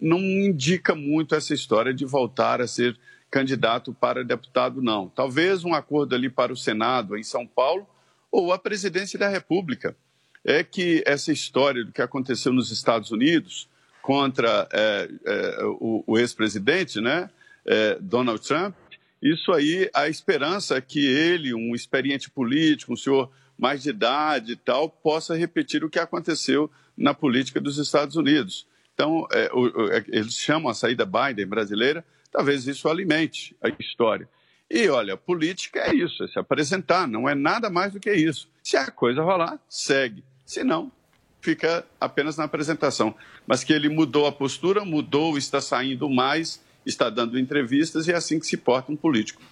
não, indica muito essa história de voltar a ser candidato para deputado, não. Talvez um acordo ali para o Senado em São Paulo ou a presidência da República. É que essa história do que aconteceu nos Estados Unidos contra é, é, o, o ex-presidente, né, é, Donald Trump, isso aí, a esperança é que ele, um experiente político, um senhor mais de idade e tal, possa repetir o que aconteceu na política dos Estados Unidos. Então, é, o- é, eles chamam a saída Biden brasileira, talvez isso alimente a história. E olha, política é isso, é se apresentar, não é nada mais do que isso. Se a coisa rolar, segue. Se não, fica apenas na apresentação. Mas que ele mudou a postura, mudou, está saindo mais, está dando entrevistas e é assim que se porta um político.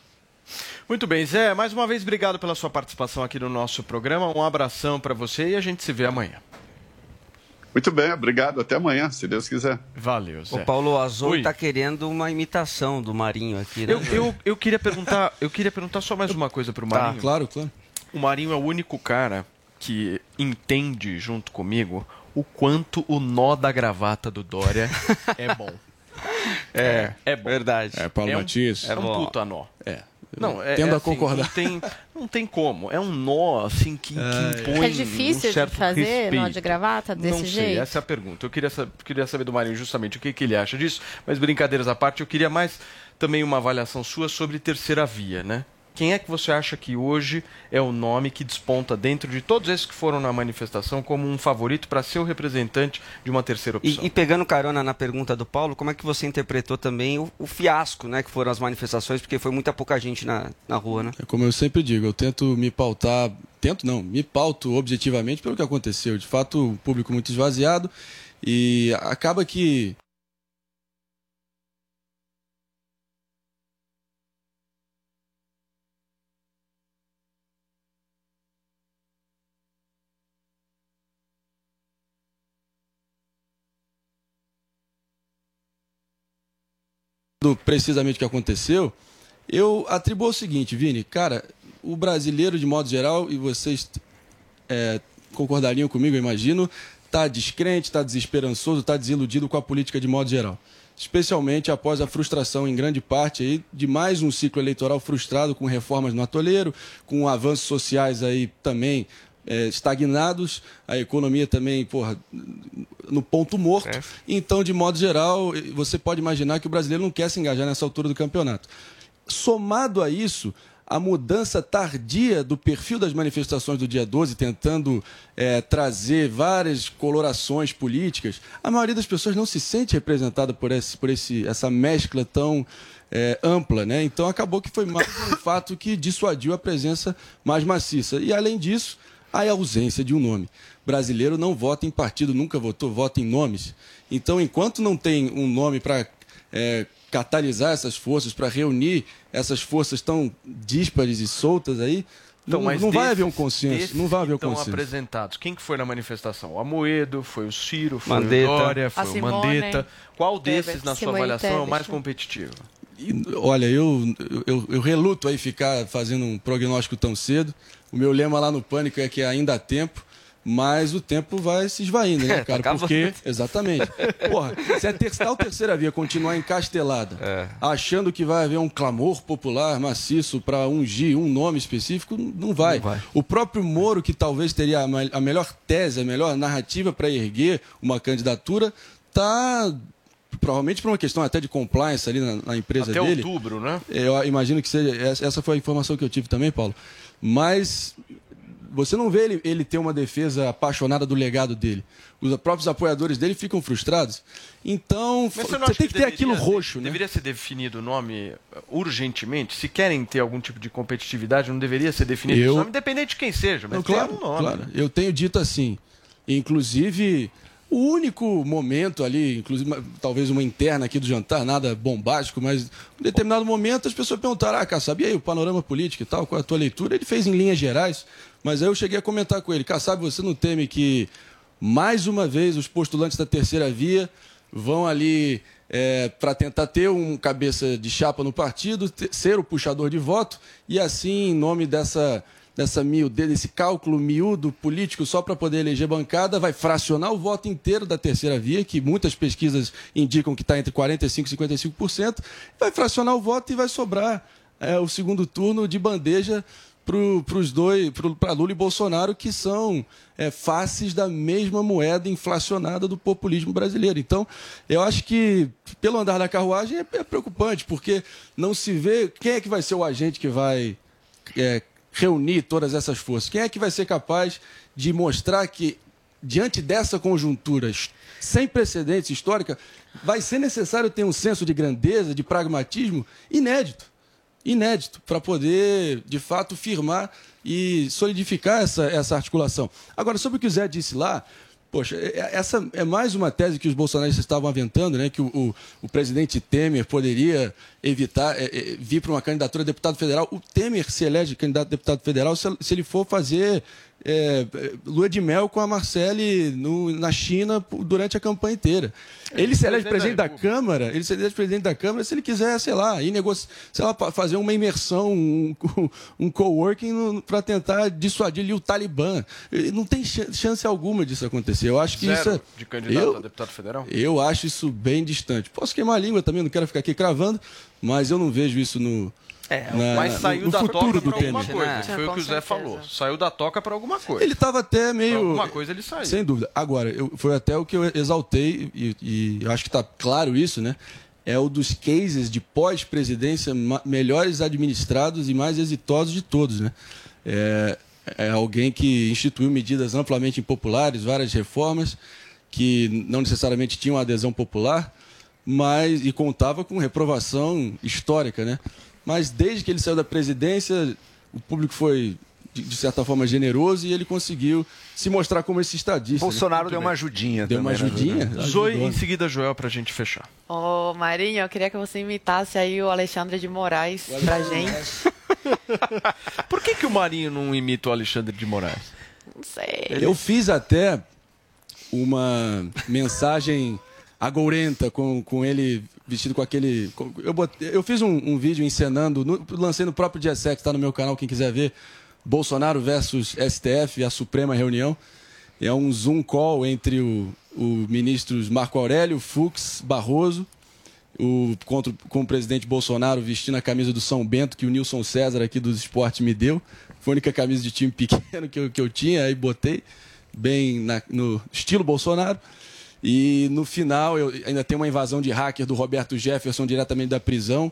Muito bem, Zé, mais uma vez obrigado pela sua participação aqui no nosso programa. Um abração para você e a gente se vê amanhã. Muito bem, obrigado. Até amanhã, se Deus quiser. Valeu, O Paulo Azul está querendo uma imitação do Marinho aqui, né? Eu, eu, eu queria perguntar, eu queria perguntar só mais uma coisa pro Marinho. Tá, claro, claro. O Marinho é o único cara que entende junto comigo o quanto o nó da gravata do Dória é bom. É, é bom. Verdade. É, Paulo é um, Matias. É um puta nó. É. Não, é, Tendo é a assim, concordar. Não tem, não tem como. É um nó assim que, que impõe É difícil um de certo fazer respeito. nó de gravata desse não sei, jeito? essa é a pergunta. Eu queria, queria saber do Marinho justamente o que, que ele acha disso, mas brincadeiras à parte, eu queria mais também uma avaliação sua sobre terceira via, né? Quem é que você acha que hoje é o nome que desponta dentro de todos esses que foram na manifestação como um favorito para ser o representante de uma terceira opção? E, e pegando carona na pergunta do Paulo, como é que você interpretou também o, o fiasco, né, que foram as manifestações, porque foi muita pouca gente na, na rua, né? É como eu sempre digo, eu tento me pautar, tento não, me pauto objetivamente pelo que aconteceu. De fato, o público muito esvaziado e acaba que precisamente o que aconteceu, eu atribuo o seguinte, Vini, cara, o brasileiro de modo geral, e vocês é, concordariam comigo, eu imagino, está descrente, está desesperançoso, está desiludido com a política de modo geral. Especialmente após a frustração, em grande parte, aí, de mais um ciclo eleitoral frustrado com reformas no atoleiro, com avanços sociais aí também é, estagnados, a economia também, porra, no ponto morto. Então, de modo geral, você pode imaginar que o brasileiro não quer se engajar nessa altura do campeonato. Somado a isso, a mudança tardia do perfil das manifestações do dia 12, tentando eh, trazer várias colorações políticas, a maioria das pessoas não se sente representada por, esse, por esse, essa mescla tão eh, ampla. Né? Então acabou que foi mais um fato que dissuadiu a presença mais maciça. E além disso, a ausência de um nome. Brasileiro não vota em partido, nunca votou, vota em nomes. Então, enquanto não tem um nome para catalisar essas forças, para reunir essas forças tão díspares e soltas aí, Então, não, não vai desses- haver um consenso. Não vai haver um consenso. apresentados. Quem que foi na manifestação? O Amoedo, foi o Ciro, foi Mandetta. o Dória, foi A o Simone. Mandetta. Qual desses, Tebet. na sua Simone avaliação, é o mais competitivo? E, olha, eu, eu, eu reluto aí ficar fazendo um prognóstico tão cedo. O meu lema lá no Pânico é que ainda há tempo, mas o tempo vai se esvaindo, né, É, cara? acabando. Porque, exatamente. Porra, se a ter- tal terceira via continuar encastelada, É. achando que vai haver um clamor popular maciço para ungir um nome específico, não vai. Não vai. O próprio Moro, que talvez teria a, me- a melhor tese, a melhor narrativa para erguer uma candidatura, tá provavelmente por uma questão até de compliance ali na, na empresa Até dele. outubro, né? Eu imagino que seja essa foi a informação que eu tive também, Paulo. Mas você não vê ele, ele ter uma defesa apaixonada do legado dele. Os próprios apoiadores dele ficam frustrados. Então, você acha tem que, ter deveria aquilo roxo, né? Deveria ser definido o nome uh, urgentemente? Se querem ter algum tipo de competitividade, não deveria ser definido Eu- esse nome, independente de quem seja, mas Não, claro, um nome. claro. Eu tenho dito assim. Inclusive, o único momento ali, inclusive talvez uma interna aqui do jantar, nada bombástico, mas em determinado momento as pessoas perguntaram: ah, Kassab, e aí o panorama político e tal, qual é a tua leitura? Ele fez em linhas gerais, mas aí eu cheguei a comentar com ele: Kassab, você não teme que mais uma vez os postulantes da terceira via vão ali para tentar ter um cabeça de chapa no partido, ter- ser o puxador de voto e assim, em nome dessa dessa miudez, desse cálculo miúdo político só para poder eleger bancada, vai fracionar o voto inteiro da terceira via, que muitas pesquisas indicam que está entre 45% e 55%, vai fracionar o voto e vai sobrar é, o segundo turno de bandeja para os dois, para Lula e Bolsonaro, que são é, faces da mesma moeda inflacionada do populismo brasileiro. Então, eu acho que, pelo andar da carruagem, é, é preocupante, porque não se vê quem é que vai ser o agente que vai é, reunir todas essas forças. Quem é que vai ser capaz de mostrar que, diante dessa conjuntura sem precedentes histórica, vai ser necessário ter um senso de grandeza, de pragmatismo inédito inédito para poder, de fato, firmar e solidificar essa, essa articulação. Agora, sobre o que o Zé disse lá, poxa, é- essa é mais uma tese que os bolsonaristas estavam aventando, né? Que o, o- o presidente Temer poderia evitar é, é, vir para uma candidatura a deputado federal. O Temer se elege candidato a deputado federal se, se ele for fazer é, é, lua de mel com a Marcele no- na China durante a campanha inteira. Ele se elege presidente da Câmara, ele se elege presidente da Câmara se ele quiser, sei lá, ir negociar, sei lá, fazer uma imersão, um, um coworking para tentar dissuadir ali o Talibã. Não tem chan- chance alguma disso acontecer. Eu acho que Zero isso é... de candidato eu, a deputado federal? eu acho isso bem distante. Posso queimar a língua também, não quero ficar aqui cravando, mas eu não vejo isso no, na- Mas na- saiu no da futuro toca para alguma coisa. Foi o que o Zé falou. Saiu da toca para alguma coisa. Ele estava até meio. Pra alguma coisa ele saiu. Sem dúvida. Agora, eu- foi até o que eu exaltei, e, e eu acho que está claro isso, né? É o dos cases de pós-presidência melhores administrados e mais exitosos de todos, né? É, é alguém que instituiu medidas amplamente impopulares, várias reformas, que não necessariamente tinham adesão popular, mas e contava com reprovação histórica, né? Mas desde que ele saiu da presidência, o público foi de, certa forma generoso e ele conseguiu se mostrar como esse estadista. né? Bolsonaro Muito deu uma ajudinha Deu uma também, né? ajudinha? Zoe, Ajudou. em seguida Joel pra gente fechar. Ô, Marinho, eu queria que você imitasse aí o Alexandre de Moraes pra gente. Por que, que o Marinho não imita o Alexandre de Moraes? Não sei. Eu fiz até uma mensagem agourenta com, com ele vestido com aquele. com- eu, botei- eu fiz um, um vídeo encenando, no- lancei no próprio dia 7, está no meu canal, quem quiser ver. Bolsonaro versus STF, a Suprema Reunião. É um Zoom call entre o, o ministros Marco Aurélio, Fux, Barroso, o, contra, com o presidente Bolsonaro vestindo a camisa do São Bento, que o Nilson César aqui dos esportes me deu. Foi a única camisa de time pequeno que eu, que eu tinha, aí botei, bem na- no estilo Bolsonaro. E no final eu, ainda tem uma invasão de hacker do Roberto Jefferson diretamente da prisão,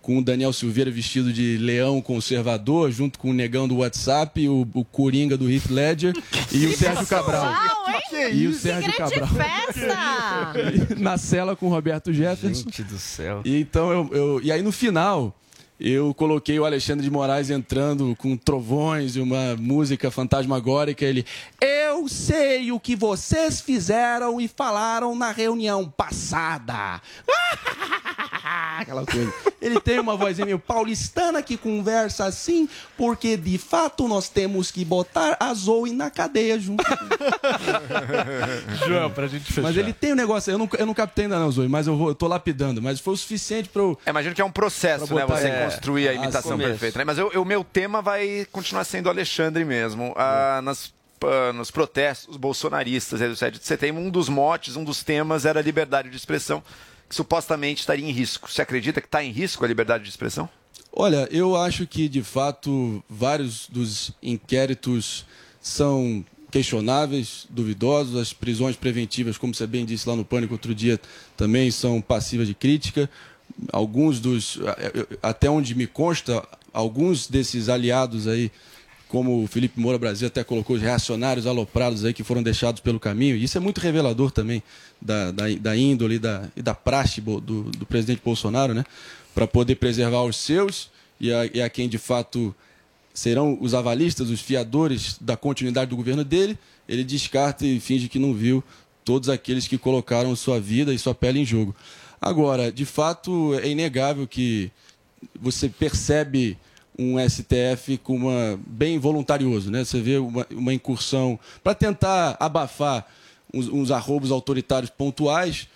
com o Daniel Silveira vestido de leão conservador, junto com o negão do WhatsApp, o, o Coringa do Heath Ledger e o Sérgio Cabral. Uau, hein? E o Sérgio grande Cabral. festa! na cela com o Roberto Jefferson. Gente do céu. E então eu, eu- e aí no final eu coloquei o Alexandre de Moraes entrando com trovões e uma música fantasmagórica. Ele, eu sei o que vocês fizeram e falaram na reunião passada. Aquela coisa. Ele tem uma vozinha meio paulistana que conversa assim, porque de fato nós temos que botar a Zoe na cadeia junto. Joel, pra gente fechar. Mas ele tem um negócio, eu não, eu não captei ainda não, Zoe, mas eu, vou, eu tô lapidando. Mas foi o suficiente pra eu. É, imagino que é um processo, né? Você é. construir a imitação começo. perfeita. Né? Mas o meu tema vai continuar sendo o Alexandre mesmo. Ah, nas, ah, nos protestos bolsonaristas aí do 7 de setembro, um dos motes, um dos temas era a liberdade de expressão, que supostamente estaria em risco. Você acredita que está em risco a liberdade de expressão? Olha, eu acho que de fato vários dos inquéritos são questionáveis, duvidosos. As prisões preventivas, como você bem disse lá no Pânico outro dia, também são passivas de crítica. Alguns dos, até onde me consta, alguns desses aliados aí como o Felipe Moura Brasil até colocou, os reacionários aloprados aí que foram deixados pelo caminho. E isso é muito revelador também da, da, da índole e da, e da praxe do, do presidente Bolsonaro, né? Para poder preservar os seus e a, e a quem de fato serão os avalistas, os fiadores da continuidade do governo dele, ele descarta e finge que não viu todos aqueles que colocaram sua vida e sua pele em jogo. Agora, de fato, é inegável que você percebe um STF com uma bem voluntarioso, né? Você vê uma, uma incursão para tentar abafar uns, uns arrobos autoritários pontuais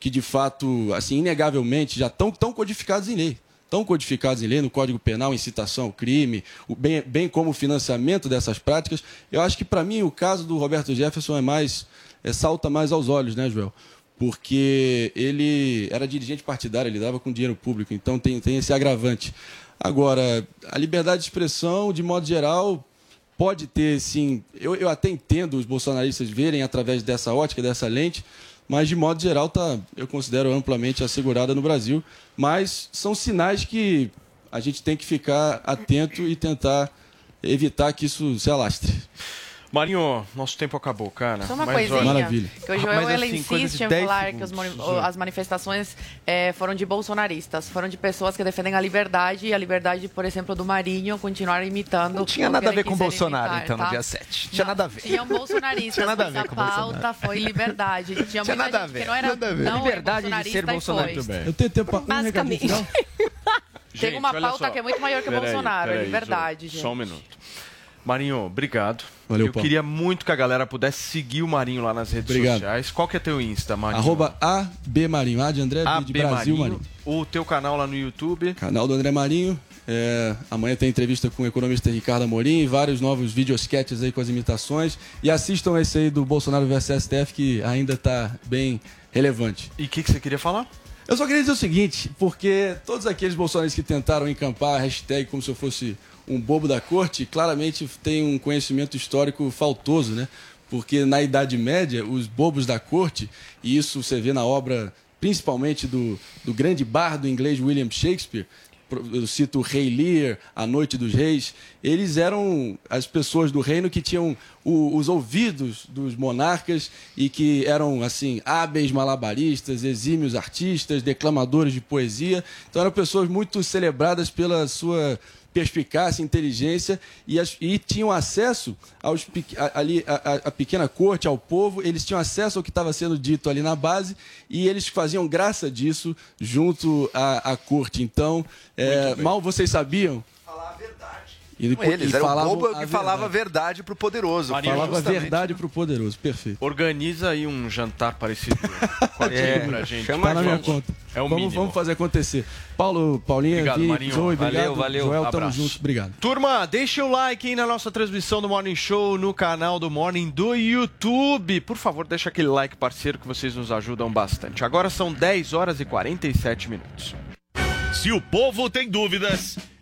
que de fato, assim, inegavelmente já estão tão codificados em lei. Estão codificados em lei, no Código Penal, incitação ao crime, o bem, bem como o financiamento dessas práticas. Eu acho que, para mim, o caso do Roberto Jefferson é mais. É, salta mais aos olhos, né, Joel? Porque ele era dirigente partidário, ele dava com dinheiro público, então tem, tem esse agravante. Agora, a liberdade de expressão, de modo geral, pode ter, sim. Eu, eu até entendo os bolsonaristas verem através dessa ótica, dessa lente, mas de modo geral tá, eu considero amplamente assegurada no Brasil. Mas são sinais que a gente tem que ficar atento e tentar evitar que isso se alastre. Marinho, nosso tempo acabou, cara. Só uma Mas, coisinha. Maravilha. Que o Joel Mas, ele assim, coisa insiste em 10 falar que os segundos, as manifestações eh, foram de bolsonaristas, foram de pessoas que defendem a liberdade e a liberdade, por exemplo, do Marinho continuar imitando. Não tinha o nada a ver com Bolsonaro, imitar, então, no tá? dia 7. Tinha nada a ver. Tinham bolsonaristas, Tinha nada a mas ver a com pauta Bolsonaro. foi liberdade. Tinha, Tinha nada a ver, que não era nada a ver. não é Liberdade de ser bolsonarista bolsonarista. Eu tenho tempo para um Basicamente. recadinho final. Tem uma pauta só. que é muito maior que o Bolsonaro, é liberdade, gente. Só um minuto. Marinho, obrigado. Valeu, Eu Paulo. queria muito que a galera pudesse seguir o Marinho lá nas redes Obrigado. sociais. Qual que é teu Insta, Marinho? Arroba AB Marinho, A de André, B de Brasil Marinho. O teu canal lá no YouTube. Canal do André Marinho. É, amanhã tem entrevista com o economista Ricardo Amorim, vários novos videosketches aí com as imitações. E assistam esse aí do Bolsonaro vs STF, que ainda está bem relevante. E o que, que você queria falar? Eu só queria dizer o seguinte, porque todos aqueles bolsonaristas que tentaram encampar a hashtag como se eu fosse um bobo da corte, claramente têm um conhecimento histórico faltoso, né? Porque na Idade Média, os bobos da corte, e isso você vê na obra principalmente do, do grande bardo inglês William Shakespeare, eu cito o Rei Lear, A Noite dos Reis, eles eram as pessoas do reino que tinham o- os ouvidos dos monarcas e que eram, assim, hábeis malabaristas, exímios artistas, declamadores de poesia. Então eram pessoas muito celebradas pela sua perspicácia, inteligência e, as- e tinham acesso aos, a- ali a, a- a pequena corte, ao povo, eles tinham acesso ao que estava sendo dito ali na base e eles faziam graça disso junto à, à corte. Então, é, mal vocês sabiam. E, Eles, e era o falavam bobo a que falava a verdade pro poderoso. Marinho, Falava a verdade pro poderoso, perfeito. Organiza aí um jantar parecido com aquele É, pra gente. chama Tá na minha Vamos. conta. É o vamos, mínimo. vamos fazer acontecer. Paulo, Paulinha, Obrigado, Vini, Marinho. Zoe, Valeu, obrigado. valeu. Joel, tamo Abraço. junto, obrigado. Turma, deixa o like aí na nossa transmissão do Morning Show no canal do Morning do YouTube. Por favor, deixa aquele like parceiro que vocês nos ajudam bastante. Agora são 10 horas e 47 minutos. Se o povo tem dúvidas,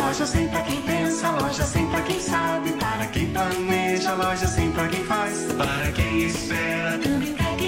Loja sem pra quem pensa, loja sem pra quem sabe, para quem planeja, loja sem pra quem faz, para quem espera, também pra quem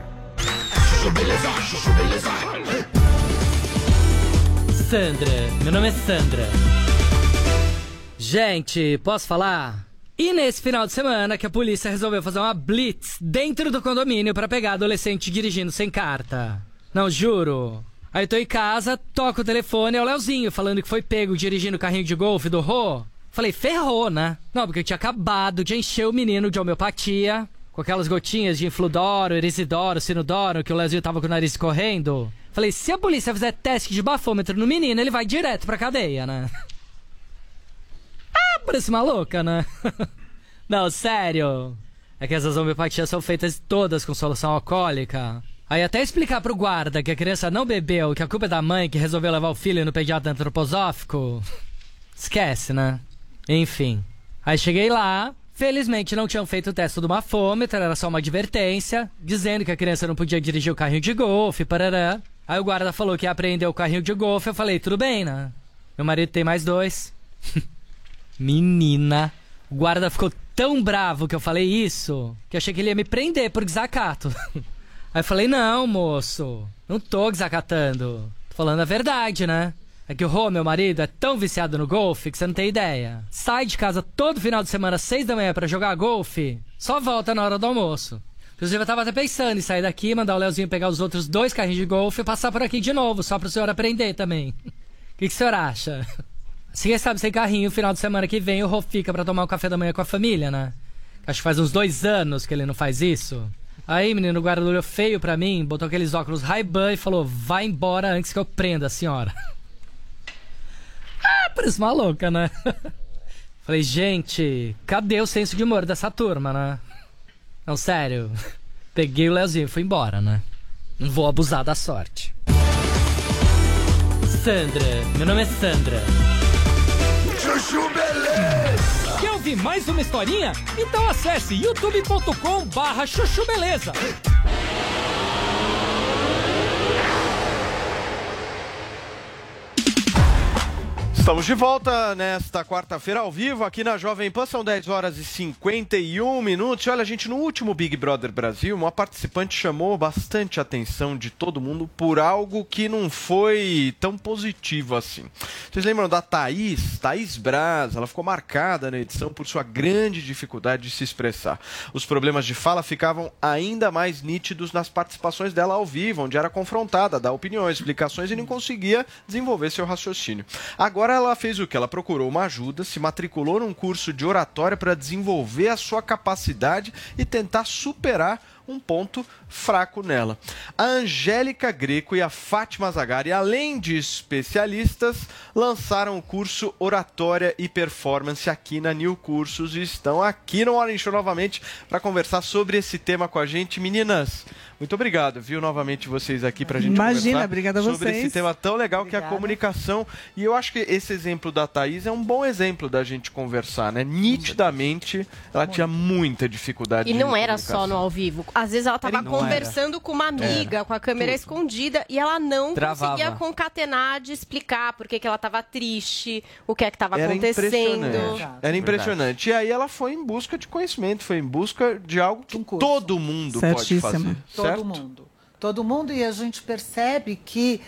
Sandra, meu nome é Sandra. Gente, posso falar? E nesse final de semana que a polícia resolveu fazer uma blitz dentro do condomínio para pegar adolescente dirigindo sem carta. Não, juro. Aí eu tô em casa, toco o telefone, é o Leozinho falando que foi pego dirigindo o carrinho de golfe do Rô. Falei, ferrou, né? Não, porque eu tinha acabado de encher o menino de homeopatia, com aquelas gotinhas de infludoro, erisidoro, sinudoro, que o Leozinho tava com o nariz correndo. Falei, se a polícia fizer teste de bafômetro no menino, ele vai direto pra cadeia, né? Ah, parece maluca, né? Não, sério. É que essas homeopatias são feitas todas com solução alcoólica. Aí até explicar pro guarda que a criança não bebeu, que a culpa é da mãe que resolveu levar o filho no pediatra antroposófico. Esquece, né? Enfim. Aí cheguei lá, felizmente não tinham feito o teste do bafômetro, era só uma advertência, dizendo que a criança não podia dirigir o carrinho de golfe, parará. Aí o guarda falou que ia apreender o carrinho de golfe, eu falei, tudo bem, né? Meu marido tem mais dois. Menina. O guarda ficou tão bravo que eu falei isso, que achei que ele ia me prender por desacato. Aí eu falei, não, moço, não tô desacatando. Tô falando a verdade, né? É que o Rô, meu marido, é tão viciado no golfe que você não tem ideia. Sai de casa todo final de semana às seis da manhã para jogar golfe, só volta na hora do almoço. Inclusive, eu tava até pensando em sair daqui, mandar o Leozinho pegar os outros dois carrinhos de golfe e passar por aqui de novo, só pro senhor aprender também. O que, que o senhor acha? Se quem sabe sem carrinho, final de semana que vem o Rô fica pra tomar um café da manhã com a família, né? Acho que faz uns dois anos que ele não faz isso. Aí, menino, o guarda olhou feio pra mim, botou aqueles óculos Ray-Ban e falou: vai embora antes que eu prenda a senhora. parece maluca, né? Falei, gente, cadê o senso de humor dessa turma, né? Não, sério. Peguei o Leozinho e fui embora, né? Não vou abusar da sorte. Sandra, meu nome é Sandra. Chuchu Beleza! Quer ouvir mais uma historinha? Então acesse youtube.com barra chuchu beleza. Estamos de volta nesta quarta-feira ao vivo aqui na Jovem Pan, são 10 horas e 51 minutos. Olha, gente, no último Big Brother Brasil, uma participante chamou bastante a atenção de todo mundo por algo que não foi tão positivo assim. Vocês lembram da Thaís? Thaís Braz, ela ficou marcada na edição por sua grande dificuldade de se expressar. Os problemas de fala ficavam ainda mais nítidos nas participações dela ao vivo, onde era confrontada, dar opiniões, explicações e não conseguia desenvolver seu raciocínio. Agora ela fez o que? Ela procurou uma ajuda, se matriculou num curso de oratória para desenvolver a sua capacidade e tentar superar um ponto fraco nela. A Angélica Greco e a Fátima Zagari, além de especialistas, lançaram o curso Oratória e Performance aqui na New Cursos e estão aqui no Morning Show novamente para conversar sobre esse tema com a gente. Meninas, muito obrigado, viu, novamente vocês aqui para a gente Imagina, conversar obrigada a sobre vocês. esse tema tão legal que é a Obrigada. comunicação. E eu acho que esse exemplo da Thaís é um bom exemplo da gente conversar, né? Nitidamente, ela tinha muita dificuldade E não era só no ao vivo. Às vezes ela tava Não era. conversando com uma amiga, Era. com a câmera escondida, e ela não Travava. conseguia concatenar de explicar por que, que ela tava triste, o que é que tava Era acontecendo. impressionante. Era impressionante. E aí ela foi em busca de conhecimento, foi em busca de algo que todo mundo pode fazer. Todo certo? mundo. Todo mundo e a gente percebe que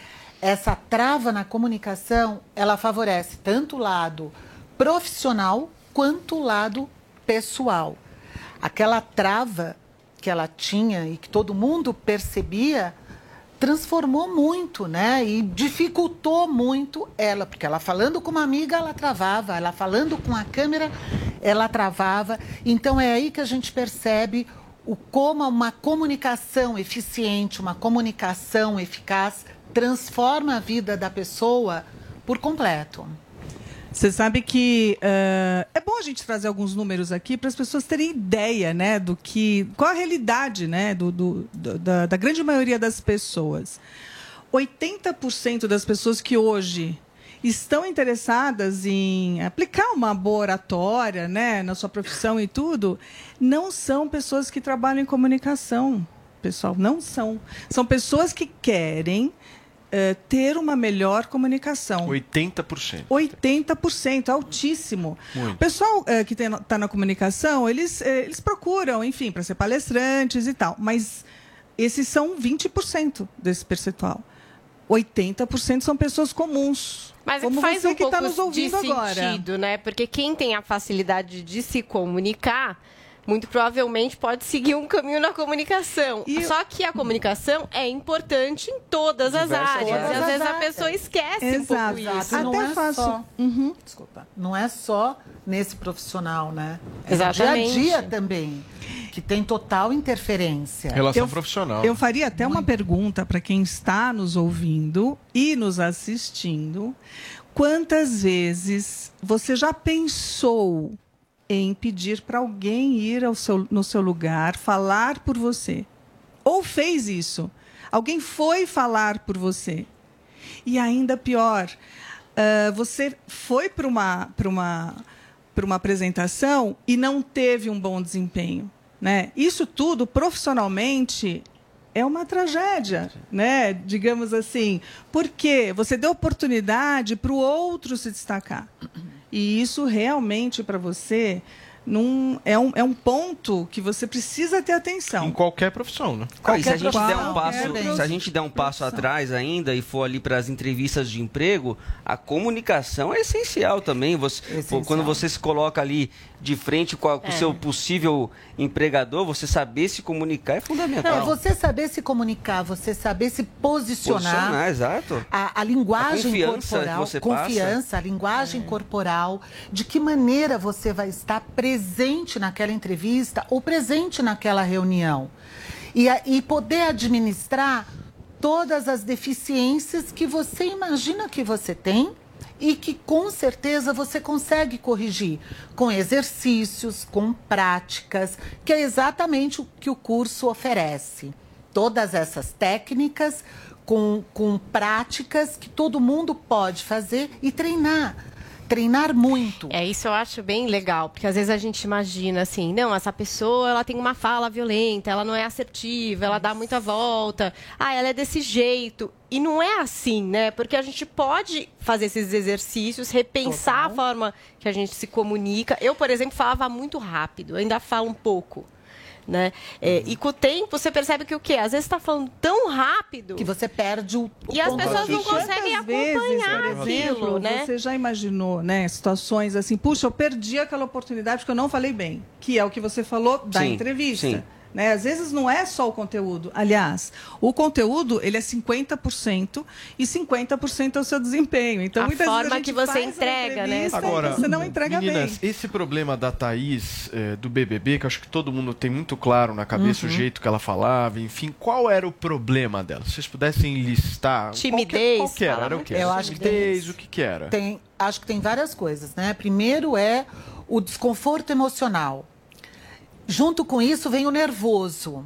essa trava na comunicação, ela favorece tanto o lado profissional quanto o lado pessoal. Aquela trava que ela tinha e que todo mundo percebia transformou muito, né? E dificultou muito ela, porque ela falando com uma amiga, ela travava, ela falando com a câmera, ela travava. Então é aí que a gente percebe o como uma comunicação eficiente, uma comunicação eficaz transforma a vida da pessoa por completo. Você sabe que eh, é bom a gente trazer alguns números aqui para as pessoas terem ideia, né, do que, qual a realidade, né, do- do- da, da grande maioria das pessoas. 80% das pessoas que hoje estão interessadas em aplicar uma boa oratória, né, na sua profissão e tudo, não são pessoas que trabalham em comunicação, pessoal, não são. São pessoas que querem eh, ter uma melhor comunicação. 80%. 80%, altíssimo. Muito. O pessoal eh, que está na comunicação, eles, eh, eles procuram, enfim, para ser palestrantes e tal, mas esses são 20% desse percentual. 80% são pessoas comuns. Mas como faz você um que está nos ouvindo de agora. sentido, né? Porque quem tem a facilidade de se comunicar, muito provavelmente pode seguir um caminho na comunicação. Só que a comunicação é importante em todas as áreas. áreas. E às vezes a pessoa esquece um Exato. pouco isso. Não Até é faço- só. Desculpa. Não é só nesse profissional, né? É Exatamente. Dia a dia também. Que tem total interferência. Relação Eu- profissional. Eu faria até uma pergunta para quem está nos ouvindo e nos assistindo. Quantas vezes você já pensou em pedir para alguém ir ao seu, no seu lugar, falar por você? Ou fez isso? Alguém foi falar por você? E ainda pior, ah, você foi para uma, uma, uma apresentação e não teve um bom desempenho. Né? Isso tudo, profissionalmente, é uma tragédia, né? digamos assim. Porque você deu oportunidade para o outro se destacar. E isso realmente, para você, num, é, um, é um ponto que você precisa ter atenção. Em qualquer profissão, né? Cara, e se a gente der profissão, um passo, qualquer se a gente der um passo atrás ainda e for ali para as entrevistas de emprego, a comunicação é essencial também. Você, Essencial. Quando você se coloca ali de frente com, a- com o É. seu possível empregador, você saber se comunicar é fundamental. Não, você saber se comunicar, você saber se posicionar. Posicionar, exato. A, a linguagem A confiança corporal, que você passa. confiança, a linguagem corporal, de que maneira você vai estar presente naquela entrevista ou presente naquela reunião. E, a- e poder administrar todas as deficiências que você imagina que você tem e que com certeza você consegue corrigir com exercícios, com práticas, que é exatamente o que o curso oferece. Todas essas técnicas com, com práticas que todo mundo pode fazer e treinar. Treinar muito. É, isso eu acho bem legal, porque às vezes a gente imagina assim, não, essa pessoa ela tem uma fala violenta, ela não é assertiva, ela dá muita volta, ah, ela é desse jeito. E não é assim, né? Porque a gente pode fazer esses exercícios, repensar a forma que a gente se comunica. Eu, por exemplo, falava muito rápido, ainda falo um pouco. Né? É, E com o tempo você percebe que o quê? Às vezes está falando tão rápido que você perde o, e as pessoas não conseguem vezes, acompanhar por aquilo, exemplo, né? Você já imaginou, né, situações assim, puxa, eu perdi aquela oportunidade porque eu não falei bem, que é o que você falou da Sim, entrevista. sim. Né? Às vezes não é só o conteúdo. Aliás, o conteúdo ele é 50% e 50% é o seu desempenho. Então, A muitas vezes forma a gente que você entrega, né? Agora, você não entrega meninas, bem. esse problema da Thaís, eh, do BBB, que eu acho que todo mundo tem muito claro na cabeça Uhum. o jeito que ela falava, enfim, qual era o problema dela? Se vocês pudessem listar... Timidez, Qual que, era? Era o quê? Eu acho que tem Timidez, o que que era? Tem, acho que tem várias coisas, né? Primeiro é o desconforto emocional. Junto com isso vem o nervoso.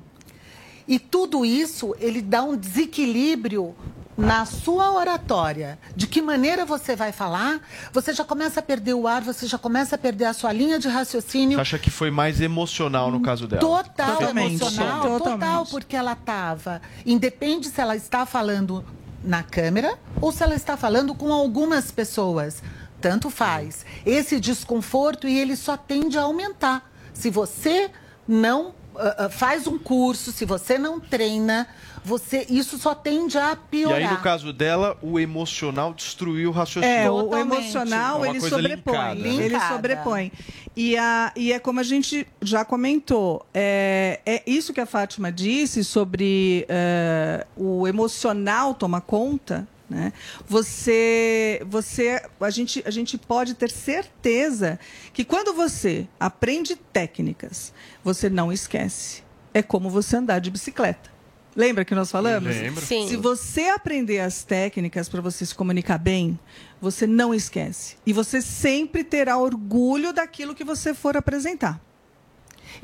E tudo isso, ele dá um desequilíbrio na sua oratória. De que maneira você vai falar, você já começa a perder o ar, você já começa a perder a sua linha de raciocínio. Você acha que foi mais emocional no caso dela? Total Totalmente. emocional, Totalmente. total, porque ela estava. Independe se ela está falando na câmera ou se ela está falando com algumas pessoas. Tanto faz. Esse desconforto e ele só tende a aumentar. Se você não ah, faz um curso, se você não treina, você isso só tende a E piorar. aí, no caso dela, o emocional destruiu o raciocínio. É, o, Totalmente. emocional, É uma ele coisa sobrepõe. linkada, né? Ele sobrepõe. E, a, e é como a gente já comentou, é, é isso que a Fátima disse sobre é, o emocional toma conta, né? Você, você, a gente, a gente pode ter certeza que quando você aprende técnicas, você não esquece. É como você andar de bicicleta. Lembra que nós falamos? Lembro. Sim. Se você aprender as técnicas para você se comunicar bem, você não esquece. E você sempre terá orgulho daquilo que você for apresentar.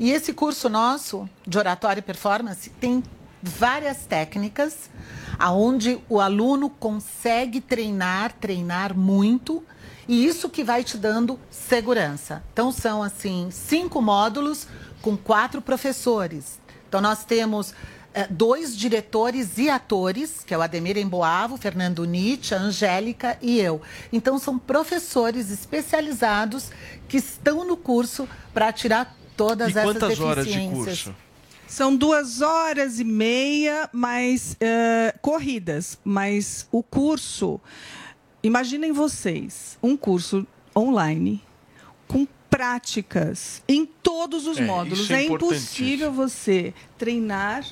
E esse curso nosso de oratória e performance tem várias técnicas aonde o aluno consegue treinar, treinar muito, e isso que vai te dando segurança. Então são assim cinco módulos com quatro professores. Então nós temos eh, dois diretores e atores, que é o Ademir Emboavo, Fernando Nietzsche, a Angélica e eu. Então são professores especializados que estão no curso para tirar todas E essas quantas horas de deficiências. curso? São duas horas e meia, mas eh, corridas. Mas o curso, imaginem vocês, um curso online com práticas em todos os É, módulos. é É, impossível você treinar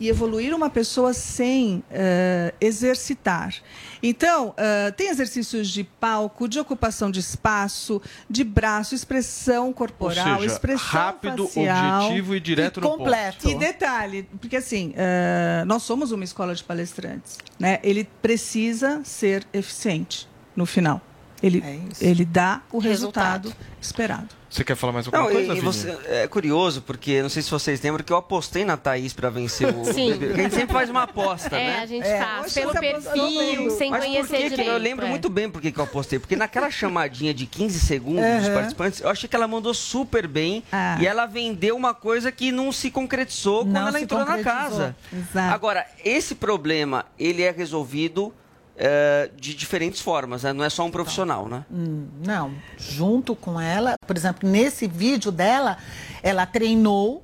e evoluir uma pessoa sem eh, exercitar. Então, eh, tem exercícios de palco, de ocupação de espaço, de braço, expressão corporal, seja, expressão rápido, facial. objetivo e direto no ponto. E detalhe, porque assim, eh, nós somos uma escola de palestrantes, né? Ele precisa ser eficiente no final. Ele, ele dá o resultado, esperado. Você quer falar mais alguma Não, coisa, e, você, é curioso, porque não sei se vocês lembram que eu apostei na Thaís pra vencer o. Sim. Porque a gente sempre faz uma aposta, É, né? a gente faz. Pelo perfil, sem Mas por conhecer que que- direito. Eu lembro é. muito bem por que que eu apostei. Porque naquela chamadinha de 15 segundos dos Aham. participantes, eu achei que ela mandou super bem. Ah. E ela vendeu uma coisa que não se concretizou Não quando ela entrou na casa. Exato. Agora, esse problema, ele é resolvido eh, de diferentes formas, né? Não é só um profissional, né? Hum, Não, junto com ela, por exemplo, nesse vídeo dela, ela treinou,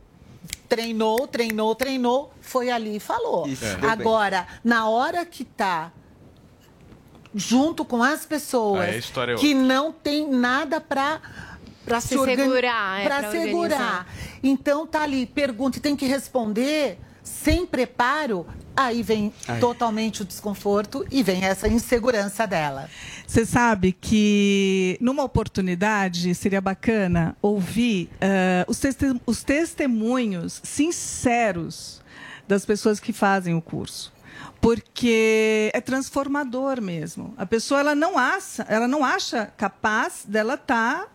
treinou, treinou, treinou, foi ali e falou. Isso, É. Agora, na hora que tá junto com as pessoas é que não tem nada para para Se segurar, é, para pra segurar. organizar. Então tá ali, pergunta e tem que responder sem preparo, aí vem Aí. totalmente o desconforto e vem essa insegurança dela. Você sabe que numa oportunidade seria bacana ouvir eh, os, os testemunhos sinceros das pessoas que fazem o curso. Porque é transformador mesmo. A pessoa ela não acha, ela não acha capaz dela estar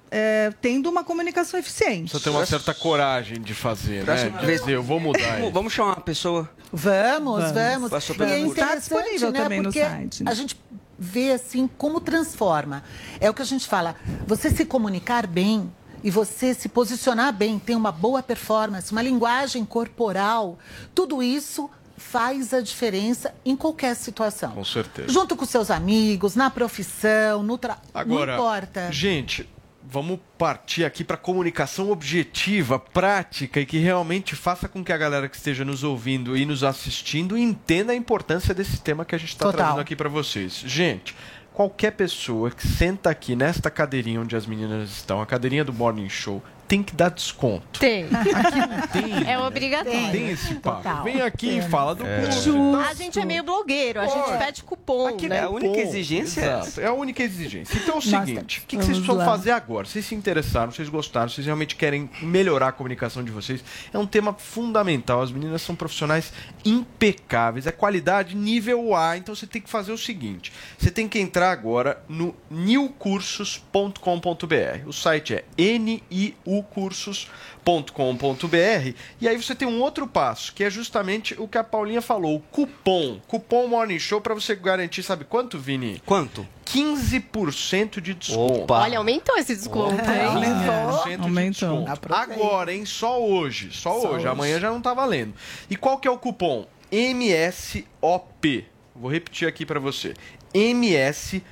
tendo uma comunicação eficiente. Só tem uma certa coragem de fazer, né? Próxima De vez- dizer, eu vou mudar. Vamos, vamos chamar uma pessoa. Vamos, Vamos. vamos. E é curso. interessante, Tá disponível né? também no Porque site, né? A gente vê assim como transforma. É o que a gente fala. Você se comunicar bem e você se posicionar bem, ter uma boa performance, uma linguagem corporal, tudo isso faz a diferença em qualquer situação. Com certeza. Junto com seus amigos, na profissão, no trabalho. Agora, Não importa. gente, vamos partir aqui para comunicação objetiva, prática e que realmente faça com que a galera que esteja nos ouvindo e nos assistindo entenda a importância desse tema que a gente está trazendo aqui para vocês. Gente, qualquer pessoa que senta aqui nesta cadeirinha onde as meninas estão, a cadeirinha do Morning Show, tem que dar desconto. Tem. Tem, É obrigatório. tem esse papo. Total. Vem aqui e fala do É. curso. e tal. A gente é meio blogueiro, a gente pede cupom, Aqui né? É a única exigência é exato. É a única exigência. Então é o seguinte: o que, que vocês precisam lá. fazer agora? Vocês se interessaram, vocês gostaram, vocês realmente querem melhorar a comunicação de vocês. É um tema fundamental. As meninas são profissionais impecáveis. É qualidade nível A. Então você tem que fazer o seguinte: você tem que entrar agora no newcursos.com.br. O site é niucursos.com.br e aí você tem um outro passo, que é justamente o que a Paulinha falou, o cupom. Cupom Morning Show para você garantir, sabe quanto, Vini? Quanto? 15% de desconto. Opa. Olha, aumentou esse desconto, É, hein? aumentou. 15% de Aumentou. desconto. Agora, hein? Só hoje. Só, Só hoje. hoje. Amanhã já não tá valendo. E qual que é o cupom? MSOP. Vou repetir aqui para você. MSOP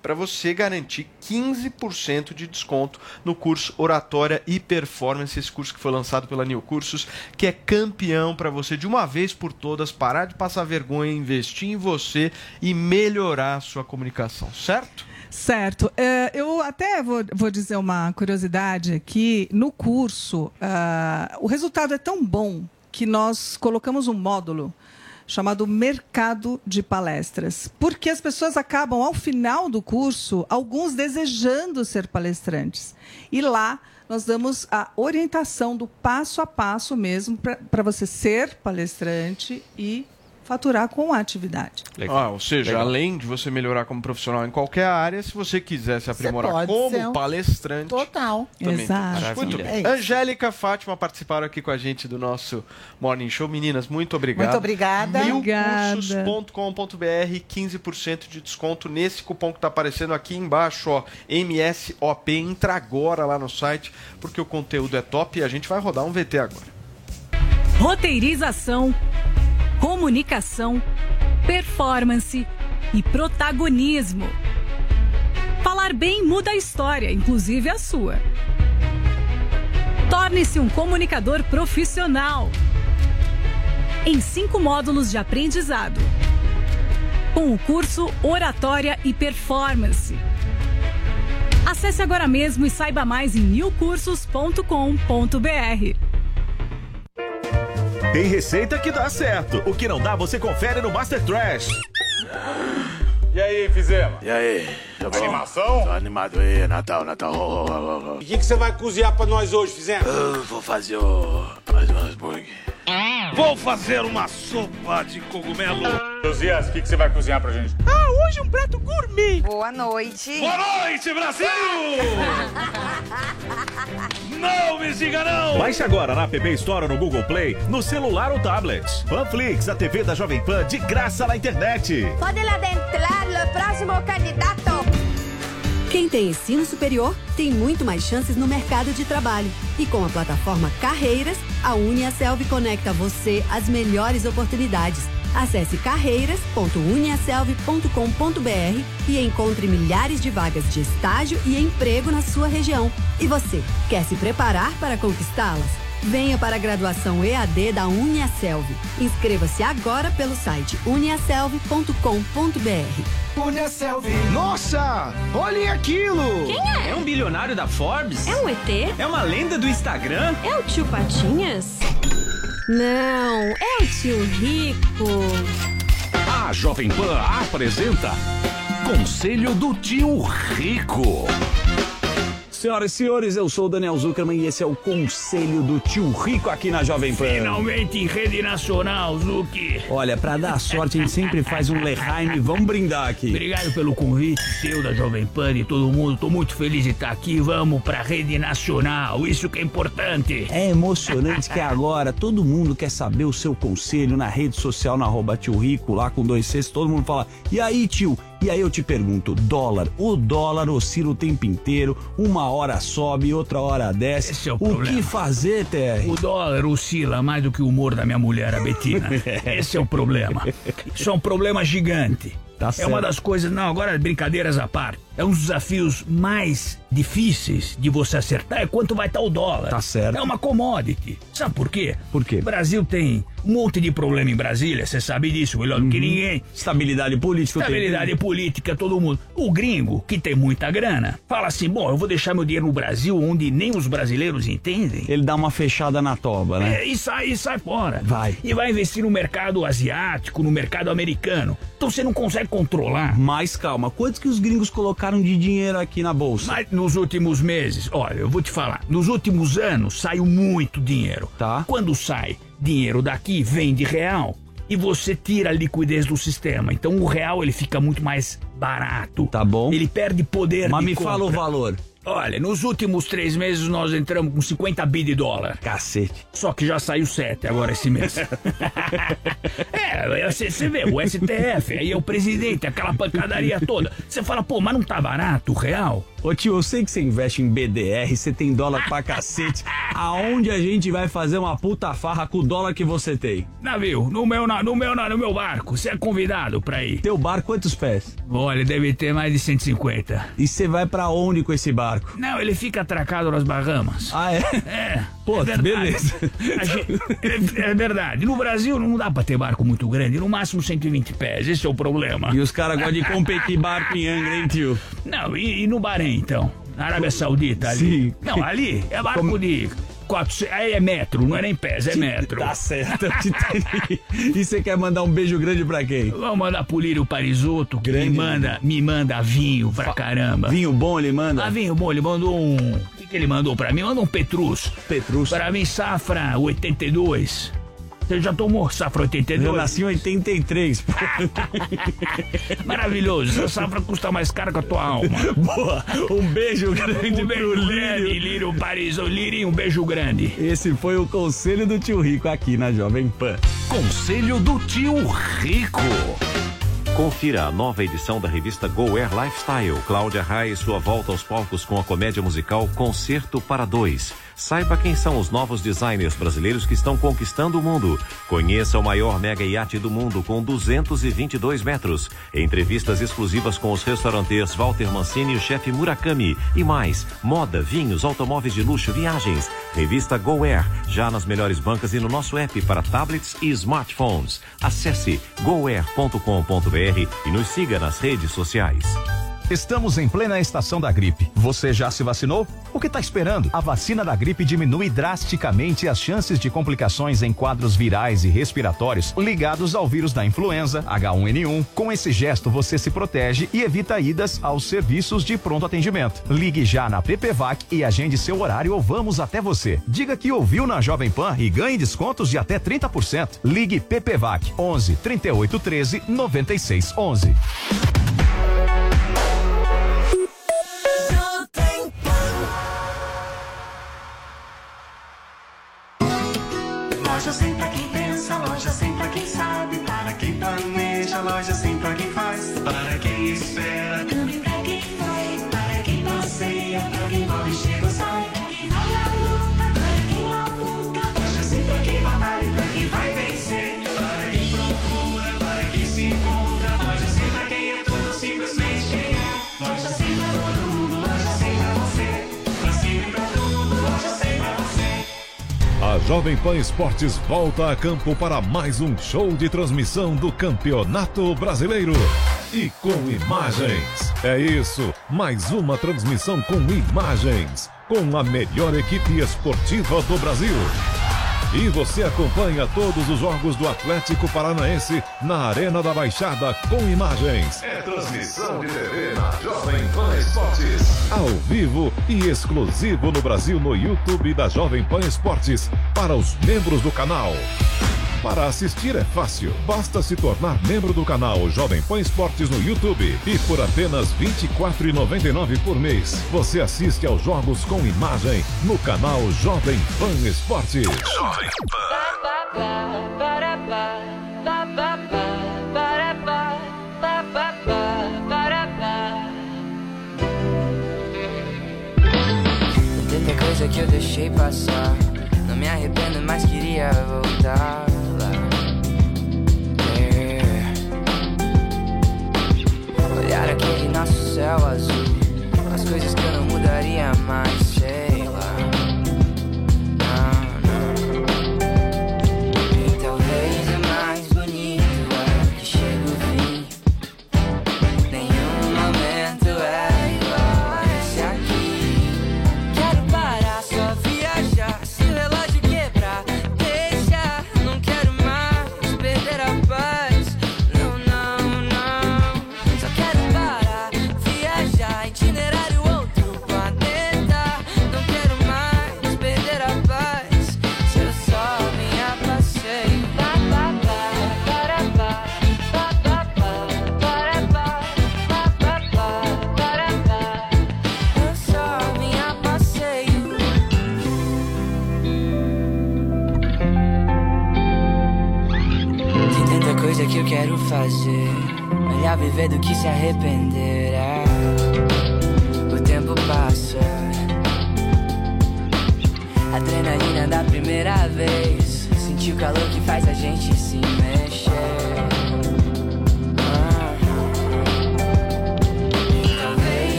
para você garantir 15% de desconto no curso Oratória e Performance, esse curso que foi lançado pela New Cursos, que é campeão para você de uma vez por todas parar de passar vergonha, investir em você e melhorar a sua comunicação, certo? Certo. É, eu até vou, vou dizer uma curiosidade aqui. No curso, ah, o resultado é tão bom que nós colocamos um módulo chamado Mercado de Palestras. Porque as pessoas acabam, ao final do curso, alguns desejando ser palestrantes. E lá nós damos a orientação do passo a passo mesmo para você ser palestrante e faturar com a atividade. Ah, ou seja, Legal. além de você melhorar como profissional em qualquer área, se você quiser se aprimorar como um- palestrante. Total. Também. Exato. Muito É bem. isso. Angélica, Fátima participaram aqui com a gente do nosso Morning Show. Meninas, muito obrigado. Muito obrigada. Milcursos.com.br, 15% de desconto nesse cupom que está aparecendo aqui embaixo, ó. MSOP. Entra agora lá no site, porque o conteúdo é top e a gente vai rodar um VT agora. Roteirização, comunicação, performance e protagonismo. Falar bem muda a história, inclusive a sua. Torne-se um comunicador profissional. Em cinco módulos de aprendizado. Com o curso Oratória e Performance. Acesse agora mesmo e saiba mais em milcursos.com.br. Tem receita que dá certo. O que não dá, você confere no Master Trash. E aí, fizemos? E aí? Tá bom? Animação? Tô animado aí, Natal, Natal. Oh, oh, oh, oh. E o que, que você vai cozinhar pra nós hoje, fizemos? Eu vou fazer o... mais um hambúrguer. Vou fazer uma sopa de cogumelo. Josias, o que, que você vai cozinhar pra gente? Ah, hoje um prato gourmet. Boa noite. Boa noite, Brasil! não me siga, não! Baixe agora na App Store ou no Google Play, no celular ou tablet. Panflix, a TV da Jovem Pan, de graça na internet. Pode adentrar o próximo candidato. Quem tem ensino superior tem muito mais chances no mercado de trabalho. E com a plataforma Carreiras, a Uniaselv conecta você às melhores oportunidades. Acesse carreiras.uniaselv.com.br e encontre milhares de vagas de estágio e emprego na sua região. E você, quer se preparar para conquistá-las? Venha para a graduação EAD da Uniaselv. Inscreva-se agora pelo site uniaselv.com.br. Uniaselv. Nossa, olhem aquilo! Quem é? É um bilionário da Forbes? É um ET? É uma lenda do Instagram? É o tio Patinhas? Não, é o tio Rico. A Jovem Pan apresenta Conselho do Tio Rico. Senhoras e senhores, eu sou o Daniel Zuckerman e esse é o Conselho do Tio Rico aqui na Jovem Pan. Finalmente em rede nacional, Zuki. Olha, pra dar sorte, a gente sempre faz um Leheim e vamos brindar aqui. Obrigado pelo convite seu da Jovem Pan e todo mundo. Tô muito feliz de estar aqui. Vamos pra rede nacional. Isso que é importante. É emocionante que agora todo mundo quer saber o seu conselho na rede social, na arroba tio Rico, lá com dois Cs, todo mundo fala, e aí tio? E aí eu te pergunto, dólar, o dólar oscila o tempo inteiro, uma hora sobe, outra hora desce. Esse é o, o problema. que fazer, TR? O dólar oscila mais do que o humor da minha mulher, a Betina. Esse é o problema. Isso é um problema gigante. Tá é certo. uma das coisas. Não, agora brincadeiras à parte. É um dos desafios mais difíceis de você acertar é quanto vai estar o dólar. Tá certo. É uma commodity. Sabe por quê? Por quê? O Brasil tem um monte de problema em Brasília, você sabe disso, melhor do que ninguém. Uhum. Estabilidade política. Estabilidade política, todo mundo. O gringo, que tem muita grana, fala assim: bom, eu vou deixar meu dinheiro no Brasil, onde nem os brasileiros entendem. Ele dá uma fechada na toba, né? É, e sai, e sai fora. Vai. E vai investir no mercado asiático, no mercado americano. Então você não consegue controlar. Mas calma, quantos que os gringos colocaram de dinheiro aqui na bolsa? Mas nos últimos meses, olha, eu vou te falar, nos últimos anos saiu muito dinheiro. Tá. Quando sai dinheiro daqui, vem de real. E você tira a liquidez do sistema. Então o real ele fica muito mais barato. Tá bom. Ele perde poder Mas me fala o compra. valor. Olha, nos últimos três meses nós entramos com 50 bi de dólar. Cacete. Só que já saiu 7 agora esse mês. é, você vê, o STF, aí é o presidente, aquela pancadaria toda. Você fala, pô, mas não tá barato o real? Ô tio, eu sei que você investe em BDR, você tem dólar pra cacete. Aonde a gente vai fazer uma puta farra com o dólar que você tem? Navio, no meu, na- no meu, na- no meu barco, você é convidado pra ir. Teu barco, quantos pés? Olha, deve ter mais de 150. E você vai pra onde com esse barco? Não, ele fica atracado nas Bahamas. Ah, é? É. Pô, é beleza. Gente- é, é verdade. No Brasil não dá pra ter barco muito grande, no máximo 120 pés. Esse é o problema. E os caras gostam de competir barco em Angra, hein, tio? Não, e, e no Bahrein, então? Na Arábia Saudita ali? Sim. Não, ali é barco de 400. Aí é metro, não é nem pés, é metro. Tá certo. e você quer mandar um beijo grande pra quem? Vamos mandar pro Lírio Parisotto, que me manda, me manda vinho pra caramba. Vinho bom ele manda? Ah, vinho bom, ele mandou um. O que, que ele mandou pra mim? Mandou um Petrus. Petrus. Pra mim, safra 82. Você já tomou safra 82? Eu nasci em 83. pô. Maravilhoso. Essa safra custa mais caro que a tua alma. Boa. Um beijo grande Um beijo pro grande, Lírio. Lírio Paris. Ô, Lírio, um beijo grande. Esse foi o conselho do tio Rico aqui na Jovem Pan. Conselho do tio Rico. Confira a nova edição da revista Go Air Lifestyle. Cláudia Raia e sua volta aos palcos com a comédia musical Concerto para Dois. Saiba quem são os novos designers brasileiros que estão conquistando o mundo. Conheça o maior mega iate do mundo com 222 metros. Entrevistas exclusivas com os restaurantes Walter Mancini e o chefe Murakami. E mais, moda, vinhos, automóveis de luxo, viagens. Revista Go Air, já nas melhores bancas e no nosso app para tablets e smartphones. Acesse goair.com.br e nos siga nas redes sociais. Estamos em plena estação da gripe. Você já se vacinou? O que está esperando? A vacina da gripe diminui drasticamente as chances de complicações em quadros virais e respiratórios ligados ao vírus da influenza, H1N1. Com esse gesto, você se protege e evita idas aos serviços de pronto atendimento. Ligue já na PPVAC e agende seu horário ou vamos até você. Diga que ouviu na Jovem Pan e ganhe descontos de até 30%. Ligue PPVAC 11 38 13 96 11. Jovem Pan Esportes volta a campo para mais um show de transmissão do Campeonato Brasileiro. E com imagens. É isso, mais uma transmissão com imagens. Com a melhor equipe esportiva do Brasil. E você acompanha todos os jogos do Atlético Paranaense na Arena da Baixada com imagens. É transmissão de TV na Jovem Pan Esportes. Ao vivo e exclusivo no Brasil no YouTube da Jovem Pan Esportes para os membros do canal. Para assistir é fácil, basta se tornar membro do canal Jovem Pan Esportes no YouTube e por apenas R$ 24,99 por mês você assiste aos jogos com imagem no canal Jovem Pan Esportes. Jovem Tanta coisa que eu deixei passar. Não me arrependo, mas queria voltar nosso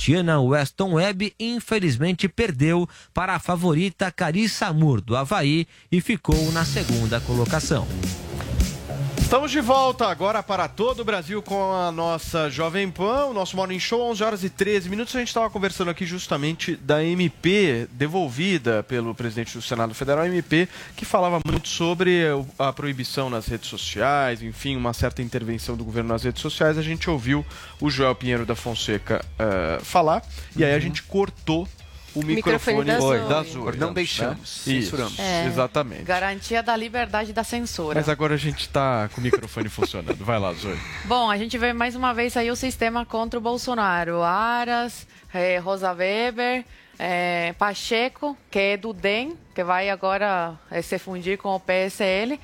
Tatiana Weston Webb infelizmente perdeu para a favorita Carissa Moore do Havaí e ficou na segunda colocação. Estamos de volta agora para todo o Brasil com a nossa Jovem Pan, o nosso Morning Show, 11 horas e 13 minutos. A gente estava conversando aqui justamente da MP devolvida pelo presidente do Senado Federal, MP, que falava muito sobre a proibição nas redes sociais, enfim, uma certa intervenção do governo nas redes sociais. A gente ouviu o Joel Pinheiro da Fonseca uh, falar e aí a gente cortou o microfone, Microfone da Foi, Zoe. da Zoe. Não né? deixamos, Isso, censuramos. É. Exatamente. Garantia da liberdade da censura. Mas agora a gente está com o microfone funcionando. Vai lá, Zoe. Bom, a gente vê mais uma vez aí o sistema contra o Bolsonaro. Aras, eh, Rosa Weber, eh, Pacheco, que é do DEM, que vai agora eh, se fundir com o PSL.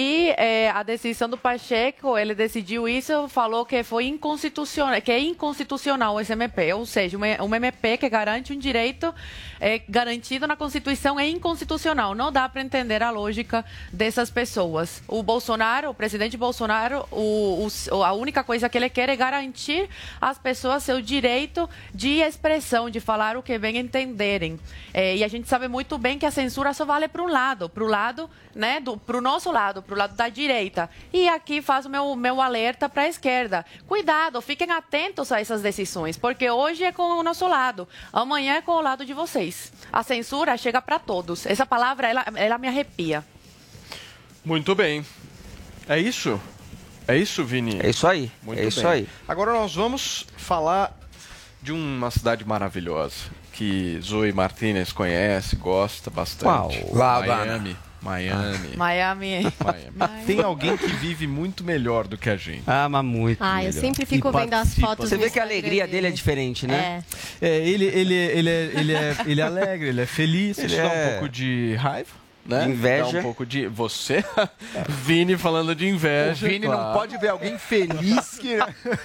E eh, a decisão do Pacheco, ele decidiu isso, falou que foi inconstitucional, que é inconstitucional esse MP, ou seja, um, MP que garante um direito eh, garantido na Constituição é inconstitucional. Não dá para entender a lógica dessas pessoas. O Bolsonaro, o presidente Bolsonaro, o, o- a única coisa que ele quer é garantir às pessoas seu direito de expressão, de falar o que bem entenderem. Eh, e a gente sabe muito bem que a censura só vale para um lado, para o lado, né, para o nosso lado, para o lado da direita. E aqui faz o meu, meu alerta para a esquerda. Cuidado, fiquem atentos a essas decisões, porque hoje é com o nosso lado, amanhã é com o lado de vocês. A censura chega para todos. Essa palavra, ela, ela me arrepia. Muito bem. É isso? É isso, Vini? É isso aí. Muito é isso bem. aí. Agora nós vamos falar de uma cidade maravilhosa que Zoe Martinez conhece, gosta bastante. Qual? La Miami. Miami. Miami. Miami. Tem alguém que vive muito melhor do que a gente. Ah, mas muito. Ah, eu melhor. sempre fico vendo as fotos Você vê que a alegria dele. dele é diferente, né? É, ele, ele, ele, é, ele, é, ele é alegre, ele é feliz, Ele isso dá um é- pouco de raiva. Né? De inveja. Dá um pouco de. Você, Vini, falando de inveja. O Vini não claro. pode ver alguém feliz que.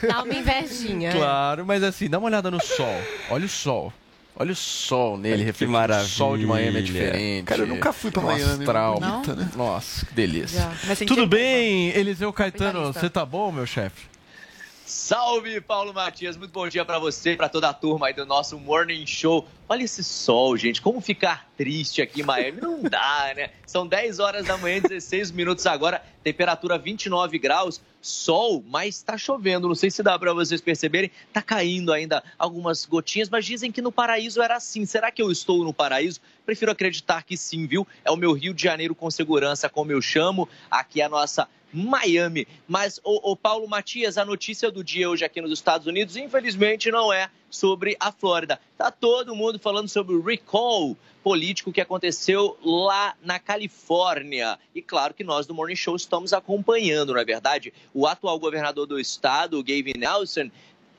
Dá uma invejinha. Claro, mas assim, dá uma olhada no sol. Olha o sol. Olha o sol nele, Que refletindo. maravilha. O sol de Miami é diferente. Cara, eu nunca fui pra O Miami, astral. bonita, né? Nossa, que delícia. Tudo bem, Eliseu Caetano? Você tá bom, meu chefe? Salve, Paulo Matias. Muito bom dia pra você pra toda a turma aí do nosso Morning Show. Olha esse sol, gente. Como ficar triste aqui em Miami? Não dá, né? São 10 horas da manhã, 16 minutos agora. Temperatura 29 graus. Sol, mas tá chovendo. Não sei se dá pra vocês perceberem. Tá caindo ainda algumas gotinhas, mas dizem que no paraíso era assim. Será que eu estou no paraíso? Prefiro acreditar que sim, viu? É o meu Rio de Janeiro com segurança, como eu chamo. Aqui é a nossa Miami. Mas, o, o Paulo Matias, a notícia do dia hoje aqui nos Estados Unidos, infelizmente, não é sobre a Flórida. Tá todo mundo falando sobre o recall político que aconteceu lá na Califórnia. E claro que nós do Morning Show estamos acompanhando, não é verdade? O atual governador do estado, Gavin Nelson,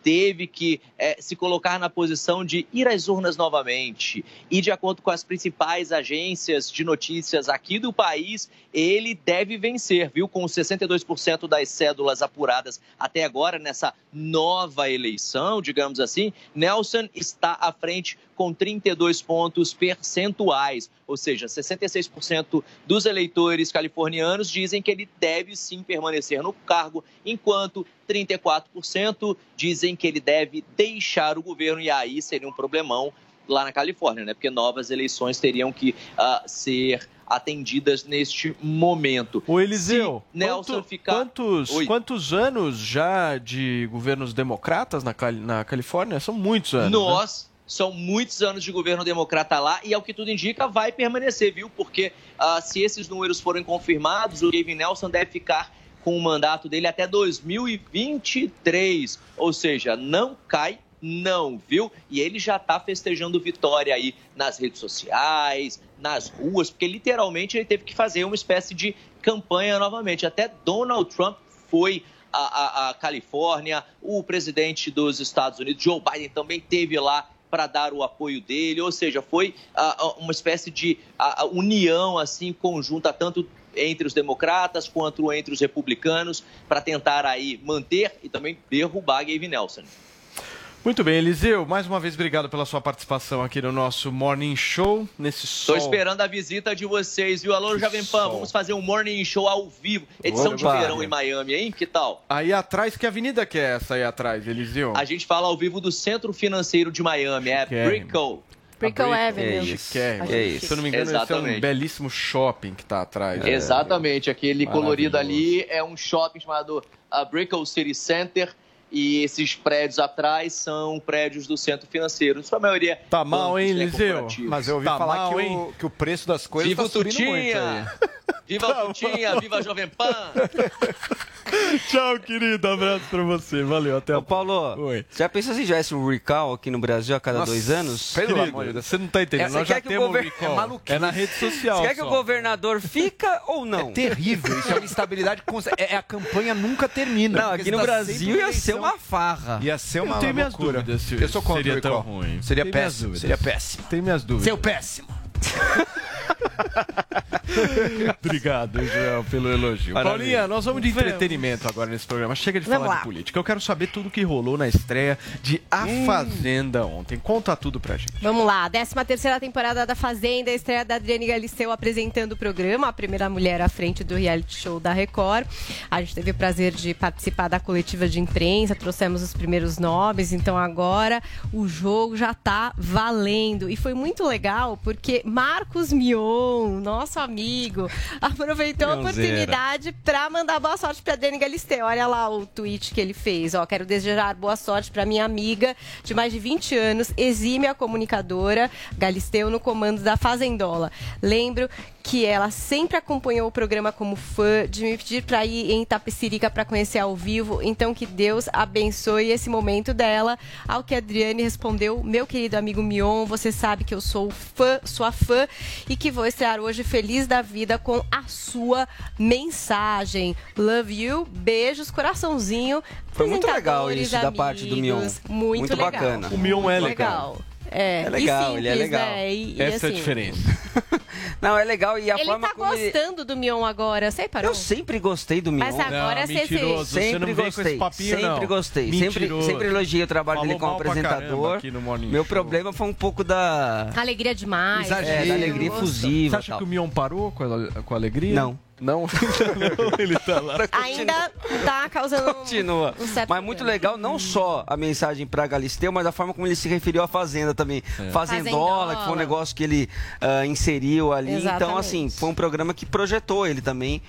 teve que eh, se colocar na posição de ir às urnas novamente. E, de acordo com as principais agências de notícias aqui do país, ele deve vencer, viu? Com 62% das cédulas apuradas até agora nessa nova eleição, digamos assim, Nelson está à frente com 32 pontos percentuais, ou seja, 66% dos eleitores californianos dizem que ele deve sim permanecer no cargo, enquanto 34% dizem que ele deve deixar o governo e aí seria um problemão lá na Califórnia, né? Porque novas eleições teriam que ah, ser atendidas neste momento. O Eliseu, Se Nelson quanto- ficar quantos, Oi. quantos anos já de governos democratas na, Cali- na Califórnia? São muitos anos. né? Nós, são muitos anos de governo democrata lá e, ao que tudo indica, vai permanecer, viu? Porque ah, se esses números forem confirmados, o Gavin Nelson deve ficar com o mandato dele até 2023. Ou seja, não cai, não, viu? E ele já tá festejando vitória aí nas redes sociais, nas ruas, porque literalmente ele teve que fazer uma espécie de campanha novamente. Até Donald Trump foi a Califórnia, o presidente dos Estados Unidos, Joe Biden, também teve lá para dar o apoio dele, ou seja, foi ah, ah, uma espécie de ah, união assim conjunta tanto entre os democratas quanto entre os republicanos para tentar aí manter e também derrubar Gavin Nelson. Muito bem, Eliseu, mais uma vez obrigado pela sua participação aqui no nosso Morning Show, nesse sol. Tô esperando a visita de vocês, viu? Alô, Jovem Pan, vamos fazer um morning show ao vivo. Edição de verão em Miami, hein? Que tal? Aí atrás, que avenida que é essa aí atrás, Eliseu? A gente fala ao vivo do Centro Financeiro de Miami, é. Brickell. Brickell Avenue. É isso. É isso. Se eu não me engano, esse é um Exatamente. belíssimo shopping que tá atrás. né? Exatamente, aquele colorido ali é um shopping chamado a Brickell City Center. E esses prédios atrás são prédios do centro financeiro. Sua maioria. Tá mal, hein, bancos, né, corporativos. Mas eu ouvi Tá falar mal, que, o, que o preço das coisas Viva tá o subindo muito aí. Viva o Tutinha! Viva a Jovem Pan! Tchau, querido. Abraço pra você. Valeu, até Ô, Paulo, já pensou se tivesse um recall aqui no Brasil a cada Nossa, dois anos? pelo amor de Deus, você não tá entendendo. É, Nós já quer que o temos recall. é. É na rede social Você quer que só. o governador fica ou não? É terrível, isso é uma instabilidade. const- É, a campanha nunca termina. Não, aqui no tá Brasil ia ser uma farra. Ia ser uma Eu tenho minhas loucura. dúvidas se Eu sou contra seria o tão recall. ruim. Seria Tenho péssimo. Seria péssimo. Tem minhas dúvidas. Seu péssimo. Obrigado, Joel, pelo elogio. Maravilha. Paulinha, nós vamos de entretenimento agora nesse programa. Chega de Vamos falar lá. de política. Eu quero saber tudo que rolou na estreia de A Fazenda ontem. Conta tudo pra gente. Vamos lá, 13 terceira temporada da Fazenda, a estreia da Adriane Galisteu apresentando o programa, a primeira mulher à frente do reality show da Record. A gente teve o prazer de participar da coletiva de imprensa, trouxemos os primeiros nomes, então agora o jogo já tá valendo. E foi muito legal porque Marcos Mion, nosso amigo, aproveitou a oportunidade para mandar boa sorte para Adriane Galisteu. Olha lá o tweet que ele fez, ó, quero desejar boa sorte para minha amiga de mais de 20 anos, exímia comunicadora, Galisteu no comando da Fazendola. Lembro que ela sempre acompanhou o programa como fã, de me pedir para ir em Itapecerica para conhecer ao vivo. Então que Deus abençoe esse momento dela. Ao que a Adriane respondeu: "Meu querido amigo Mion, você sabe que eu sou fã, sua fã e que vou estrear hoje feliz da vida com a sua mensagem. Love you, beijos, coraçãozinho. Foi muito legal isso da parte do Mion. amigos. Muito, Muito legal. bacana. O Mion é legal. É, É legal, e ele é simples, legal. Né? E, e Essa é a assim, diferença. Não, é legal e a Ele forma tá como ele... gostando do Mion agora, você parou? Eu sempre gostei do Mion. Mas agora Não, você mentiroso, você Sempre não vem com gostei, esse papinho, sempre não. gostei. Sempre, Mentiroso. sempre elogiei o trabalho Falou dele como apresentador. Meu Show. problema foi um pouco da... Alegria demais. É, da alegria efusiva. Você acha tal. que o Mion parou com a, com a alegria? Não. Não? Ele tá lá. Ainda tá causando Continua. um certo Mas muito problema. legal, não só a mensagem pra Galisteu, mas a forma como ele se referiu à Fazenda também. É. Fazendola, que foi um negócio que ele ah, inseriu ali. Então, Exatamente. assim, foi um programa que projetou ele também.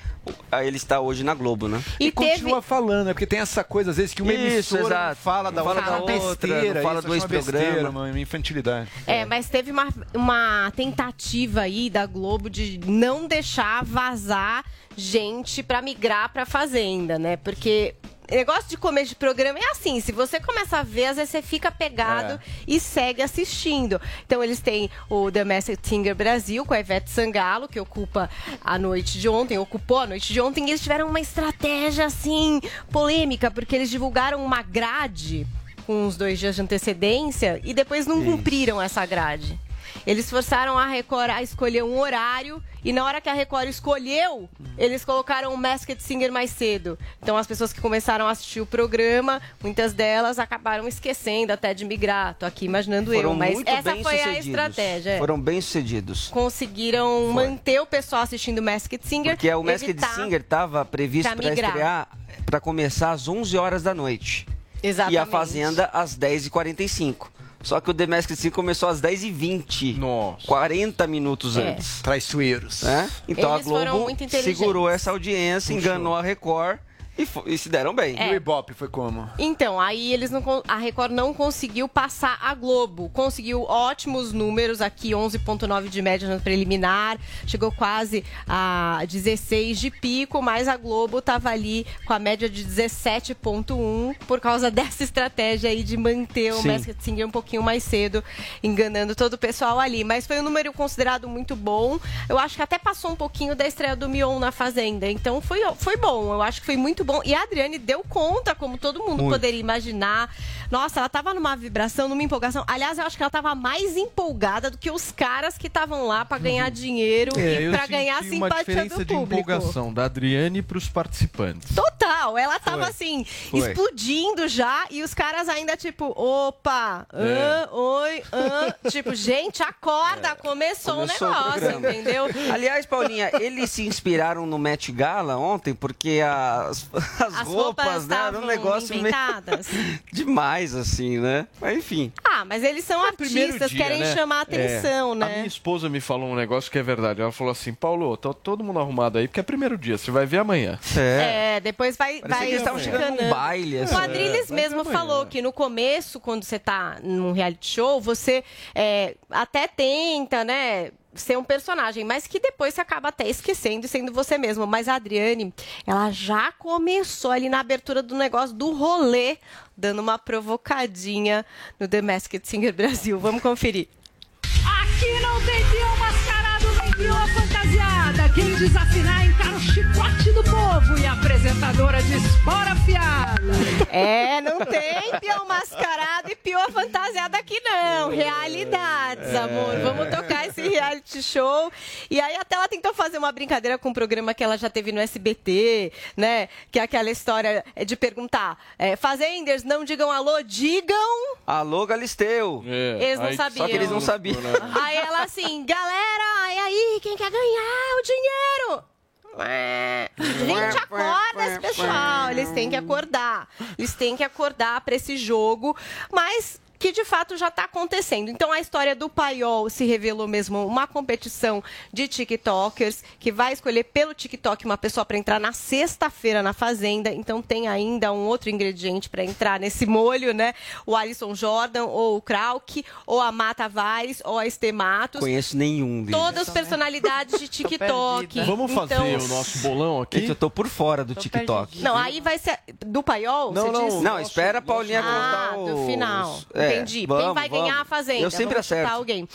A Ele está hoje na Globo, né? E, continua falando, é porque tem essa coisa, às vezes, que uma Isso, emissora exato. fala da fala outra, da é outra, besteira, fala isso, do uma ex-programa. uma, uma infantilidade. É, mas teve uma, uma tentativa aí da Globo de não deixar vazar gente pra migrar pra Fazenda, né? Porque negócio de começo de programa é assim, se você começa a ver, às vezes você fica pegado É. e segue assistindo. Então eles têm o The Masked Singer Brasil com a Ivete Sangalo, que ocupa a noite de ontem, ocupou a noite de ontem, e eles tiveram uma estratégia assim polêmica, porque eles divulgaram uma grade com uns dois dias de antecedência e depois não cumpriram essa grade. Eles forçaram a Record a escolher um horário e na hora que a Record escolheu, eles colocaram o Masked Singer mais cedo. Então as pessoas que começaram a assistir o programa, muitas delas acabaram esquecendo até de migrar. Tô aqui imaginando eu, Foram mas muito essa foi a sucedidos. estratégia. é. Foram bem sucedidos. Conseguiram manter o pessoal assistindo Masked Singer. Porque o Masked Singer estava previsto para estrear, para começar às 11 horas da noite. Exatamente. E a Fazenda às 10h45. Só que o The Masked Singer começou às 10h20. Nossa. 40 minutos É. antes. Traiçoeiros. Né? Então Eles a Globo segurou essa audiência, enganou a Record e, e se deram bem. É. E o Ibope foi como? Então, aí eles não a Record não conseguiu passar a Globo. Conseguiu ótimos números aqui, 11.9 de média no preliminar, chegou quase a 16 de pico, mas a Globo tava ali com a média de 17.1 por causa dessa estratégia aí de manter o. Masked Singer um pouquinho mais cedo, enganando todo o pessoal ali, mas foi um número considerado muito bom. Eu acho que até passou um pouquinho da estreia do Mion na Fazenda, então foi foi bom. Eu acho que foi muito bom. E a Adriane deu conta, como todo mundo Muito. poderia imaginar. Nossa, ela tava numa vibração, numa empolgação. Aliás, eu acho que ela tava mais empolgada do que os caras que estavam lá pra ganhar dinheiro É, e pra ganhar simpatia diferença do de público. empolgação da Adriane pros participantes. Total, ela tava Foi. assim, Foi. explodindo já, e os caras ainda, tipo, opa, É. hã, oi, hã. tipo, gente, acorda, começou, Começou o o negócio, programa. entendeu? Aliás, Paulinha, eles se inspiraram no Met Gala ontem porque as, as, As roupas, roupas né, era um negócio inventadas. meio demais, assim, né? Mas enfim. Ah, mas eles são Primeiro artistas, dia, querem né? chamar a atenção, É. né? A minha esposa me falou um negócio que é verdade. Ela falou assim, Paulo, tá todo mundo arrumado aí, porque é primeiro dia, você vai ver amanhã. É, depois vai, Parecia vai que eles estavam chegando num baile, assim. O Adrilles É, mesmo falou que no começo, quando você tá num reality show, você é, até tenta, né? Ser um personagem, mas que depois você acaba até esquecendo e sendo você mesmo. Mas a Adriane, ela já começou ali na abertura do negócio do rolê, dando uma provocadinha no The Masked Singer Brasil. Vamos conferir. Aqui não tem peão mascarado nem peão fantasiada. Quem desafinar encara o chicote do povo e a apresentadora de espora afiada. É, não tem peão mascarado e peão fantasiado aqui não. Realidades, É. amor. Vamos tocar esse reality show. E aí até ela tentou fazer uma brincadeira com um programa que ela já teve no SBT, né? Que é aquela história de perguntar, é, fazenders, não digam alô, digam... Alô, Galisteu. Eles não sabiam. Só que eles não sabiam. Aí ela assim, galera, e aí, quem quer ganhar o dinheiro? Gente, acorda esse pessoal. Eles têm que acordar. Eles têm que acordar para esse jogo. Mas que de fato já está acontecendo. Então a história do Paiol se revelou mesmo uma competição de TikTokers que vai escolher pelo TikTok uma pessoa para entrar na sexta-feira na Fazenda. Então tem ainda um outro ingrediente para entrar nesse molho, né? O Alisson Jordan, ou o Krauk, ou a Mata Vaz, ou a Estematos. Conheço nenhum deles. Todas personalidades de TikTok. Vamos fazer Então, o nosso bolão aqui? Gente, eu tô por fora do TikTok. Não, aí vai ser. Do Paiol? Não, você não, disse? não, espera a Paulinha Ah, contar do final. É, Entendi. Quem vamos, vai ganhar vamos. a Fazenda? Eu sempre acerto. alguém.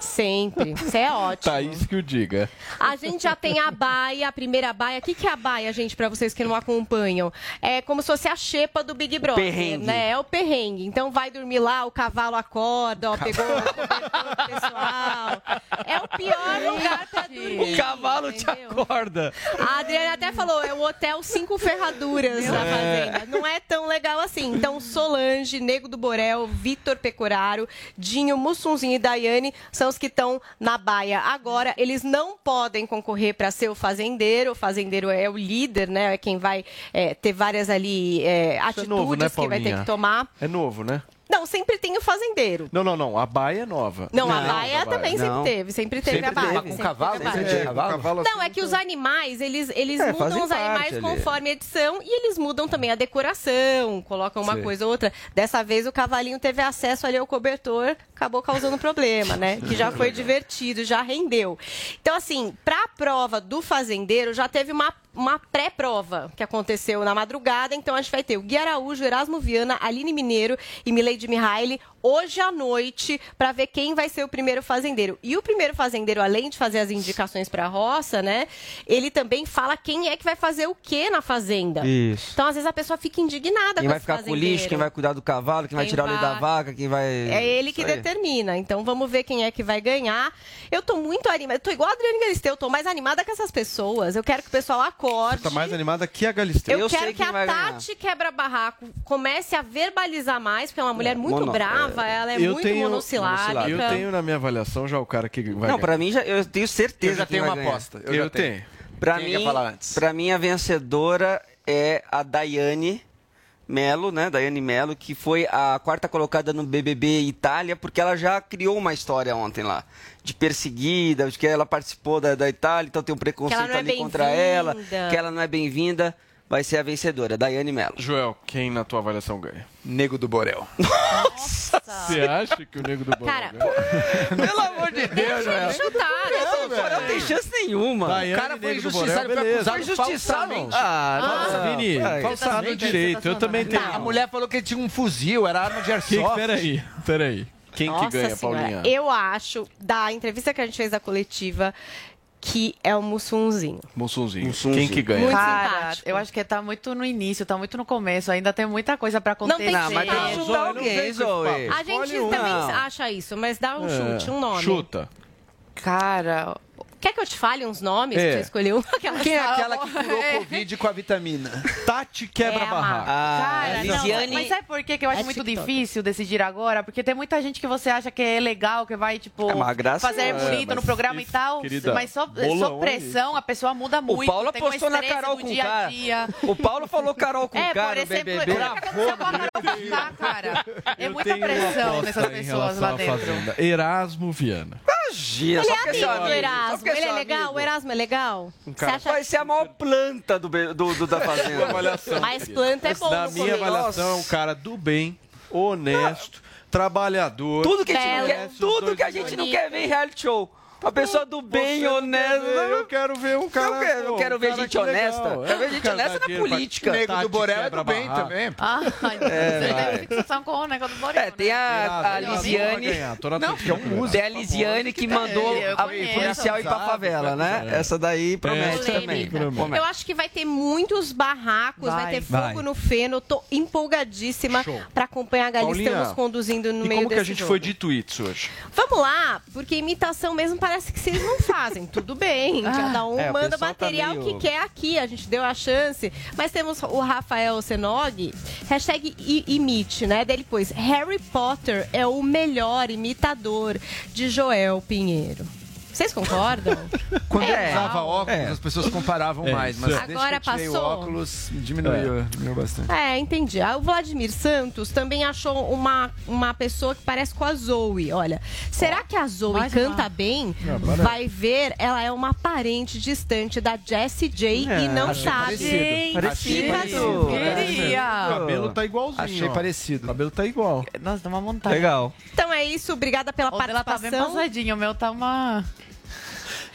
Sempre. Isso é ótimo. Thaís que o diga. A gente já tem a baia, a primeira baia. O que, que é a baia, gente, pra vocês que não acompanham? É como se fosse a xepa do Big Brother, perrengue. né? É o perrengue. Então vai dormir lá, o cavalo acorda, ó, pegou o pessoal. É o pior lugar pra dormir. O cavalo te acorda. A Adriana até falou, é o hotel cinco ferraduras da É. Fazenda. Não é tão legal assim. Então, Solange, Nego do Borel, Vitor Pecoraro, Dinho, Mussunzinho e Daiane são os que estão na baia. Agora, eles não podem concorrer para ser o fazendeiro. O fazendeiro é o líder, né? É quem vai é, ter várias ali é, é atitudes novo, né, que vai ter que tomar. É novo, né? Não, sempre tem o fazendeiro. Não, não, não. A baia é nova. Não, a baia também Não. sempre teve, sempre teve Sempre a baia. teve. sempre Com teve cavalo? a baia. Sempre teve cavalo? cavalo Não, é que os animais, eles, eles É, mudam os animais ali. conforme a edição e eles mudam também a decoração, colocam uma Sim. coisa ou outra. Dessa vez o cavalinho teve acesso ali ao cobertor, acabou causando problema, né? Que já foi divertido, já rendeu. Então, assim, pra prova do fazendeiro, já teve uma uma pré-prova que aconteceu na madrugada. Então a gente vai ter o Gui Araújo, Erasmo Viana, Aline Mineiro e Mileide Mihaly hoje à noite para ver quem vai ser o primeiro fazendeiro. E o primeiro fazendeiro, além de fazer as indicações para a roça, né? Ele também fala quem é que vai fazer o que na fazenda. Isso. Então às vezes a pessoa fica indignada Quem com vai ficar com o lixo, quem vai cuidar do cavalo, quem vai Quem tirar o leite da vai- vaca, quem vai. É ele que determina. Então vamos ver quem é que vai ganhar. Eu tô muito animada. Eu tô igual a Adriane Galisteu, eu tô mais animada que essas pessoas. Eu quero que o pessoal acorde. Tá mais animada que a Galisteu. Eu, quero que a Tati quebra-barraco comece a verbalizar mais, porque é uma mulher muito Mono- brava, ela é eu muito tenho, monossilábica. Eu tenho na minha avaliação já o cara que vai Não, pra mim já, eu tenho certeza Eu já que tenho uma ganhar. aposta, eu já tenho. Pra Quem mim, quer falar antes? pra mim a vencedora é a Daiane Melo, né? Daiane Melo, que foi a quarta colocada no BBB Itália, porque ela já criou uma história ontem lá de perseguida, de que ela participou da, da Itália, então tem um preconceito é ali contra ela, que ela não é bem-vinda. Vai ser a vencedora, Daiane Melo. Joel, quem na tua avaliação ganha? Nego do Borel. Você acha que o Nego do Borel Cara, ganha? Pelo amor de Deus, Deixa ele chutar, ele chutar. Não tem chance nenhuma. Daiane, O cara foi injustiçado, Borel, foi acusado falsamente. Ah, nossa, Ah. Vini, Ai, falsado no direito. Eu também tenho. A mulher falou que ele tinha um fuzil, era arma de Que, airsoft. peraí, peraí. Quem Nossa que ganha, Senhora, Paulinha? Eu acho, da entrevista que a gente fez da coletiva, que é o Mussunzinho. Mussunzinho. Quem que ganha? Muito Cara, simpático. eu acho que tá muito no início, tá muito no começo. Ainda tem muita coisa pra Não acontecer. tem que mas tem que chutar alguém, Zoe. A gente um. também Não. acha isso, mas dá um É, chute, um nome. Chuta. Cara, Quer que eu te fale uns nomes É. pra você escolher um? Aquela Quem é aquela que curou Covid com a vitamina? Tati quebra É barraco. Cara, não, Lisiane- mas sabe por que que eu acho É muito TikTok. difícil decidir agora? Porque tem muita gente que você acha que é legal, que vai, tipo, É, fazer é- bonito no programa e isso, tal. querida, mas só, só pressão, a pessoa muda muito. O Paulo apostou na Carol do com dia a cara. dia. O Paulo falou Carol com É, cara por exemplo, BBB. olha o que aconteceu com a Carol Conká, cara. É muita pressão nessas pessoas lá dentro. Erasmo Viana. Imagina, Ele só é porque é amigo do amigo. Só Erasmo. é Ele é legal? amigo. O Erasmo é legal? Um Você cara acha Vai ser a maior planta do, do, do- da fazenda. mais planta é bom Na no minha avaliação, é um cara do bem, honesto, trabalhador. Tudo que a gente não Belo. quer, Conhece os tudo dois que a gente não bonito. quer ver em reality show. Uma pessoa do bem, Você honesta. ver, Eu quero ver um cara. Eu quero- eu quero um ver cara gente que legal. honesta. É, Quero ver gente honesta na dinheiro pra- política. Nego Tati do Borel é do bem também. Ah, É, você vai. tem fixação com o negócio do Borel. É, tem a, a Lisiane. Não, que é um músico. Tem a Lisiane que mandou É, a conheço. policial ir pra favela, né? Essa daí promete também. Eu acho que vai ter muitos barracos, vai, ter fogo no feno. Tô empolgadíssima pra acompanhar a Paulinha, nos conduzindo no meio como que a desse gente foi de tweets hoje? Vamos lá, porque imitação mesmo parece que vocês não fazem. Tudo bem, cada um É, o manda o tá material meio- que quer aqui. A gente deu a chance. Mas temos o Rafael Senog, hashtag imite, né? Dele pôs, Harry Potter é o melhor imitador de Joel Pinheiro. Vocês concordam? Quando É. eu usava óculos, É. as pessoas comparavam É, mais, mas é. desde Agora que eu tirei o passou? óculos, diminuiu, diminuiu bastante. É, entendi. Ah, O Vladimir Santos também achou uma, uma pessoa que parece com a Zoe. Olha, será que a Zoe canta bem? Vai ver, ela é uma parente distante da Jessie J e não achei sabe. parecido. Gente, Parecido. Parecido. queria. O cabelo tá igualzinho. Achei ó. parecido. O cabelo tá igual. Nossa, dá uma montagem. Legal. Então é isso, obrigada pela O dela tá bem participação. passadinho, o meu tá uma...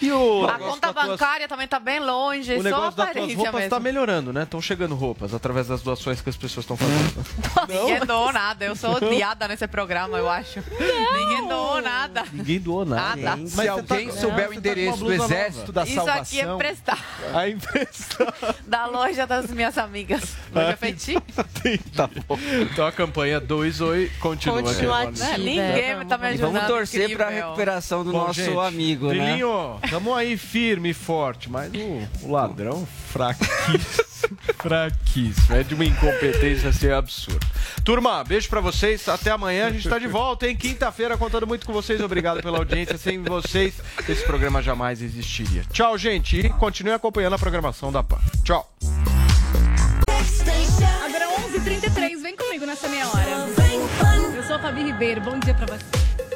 E o A conta das tuas- bancária também tá bem longe, O só negócio das tuas aparência roupas mesmo. tá melhorando, né? Estão chegando roupas através das doações que as pessoas estão fazendo. Ninguém doou nada, eu sou odiada nesse programa, eu acho. Ninguém doou nada. Ninguém doou nada. Nada. Se Mas você alguém tá- souber você o tá endereço uma do Exército da Isso Salvação... aqui é prestar. A impressão. Da loja das minhas amigas. Loja Petit. tá bom. Então a campanha 2 Oi continua. Continua aqui. ativa. Ninguém tá me E ajudando. vamos torcer pra incrível. recuperação do Bom, nosso gente, amigo, né? Trilhinho, tamo aí firme e forte, mas o, o ladrão fraquíssimo. fraquíssimo. É de uma incompetência assim absurda. Turma, beijo pra vocês. Até amanhã. A gente tá de volta, hein? Quinta-feira, contando muito com vocês. Obrigado pela audiência. Sem vocês, esse programa jamais existiria. Tchau, gente. E continue acompanhando a programação da PAN. Tchau. Agora 11h33, vem comigo nessa meia hora. Eu sou a Fabi Ribeiro, bom dia pra você.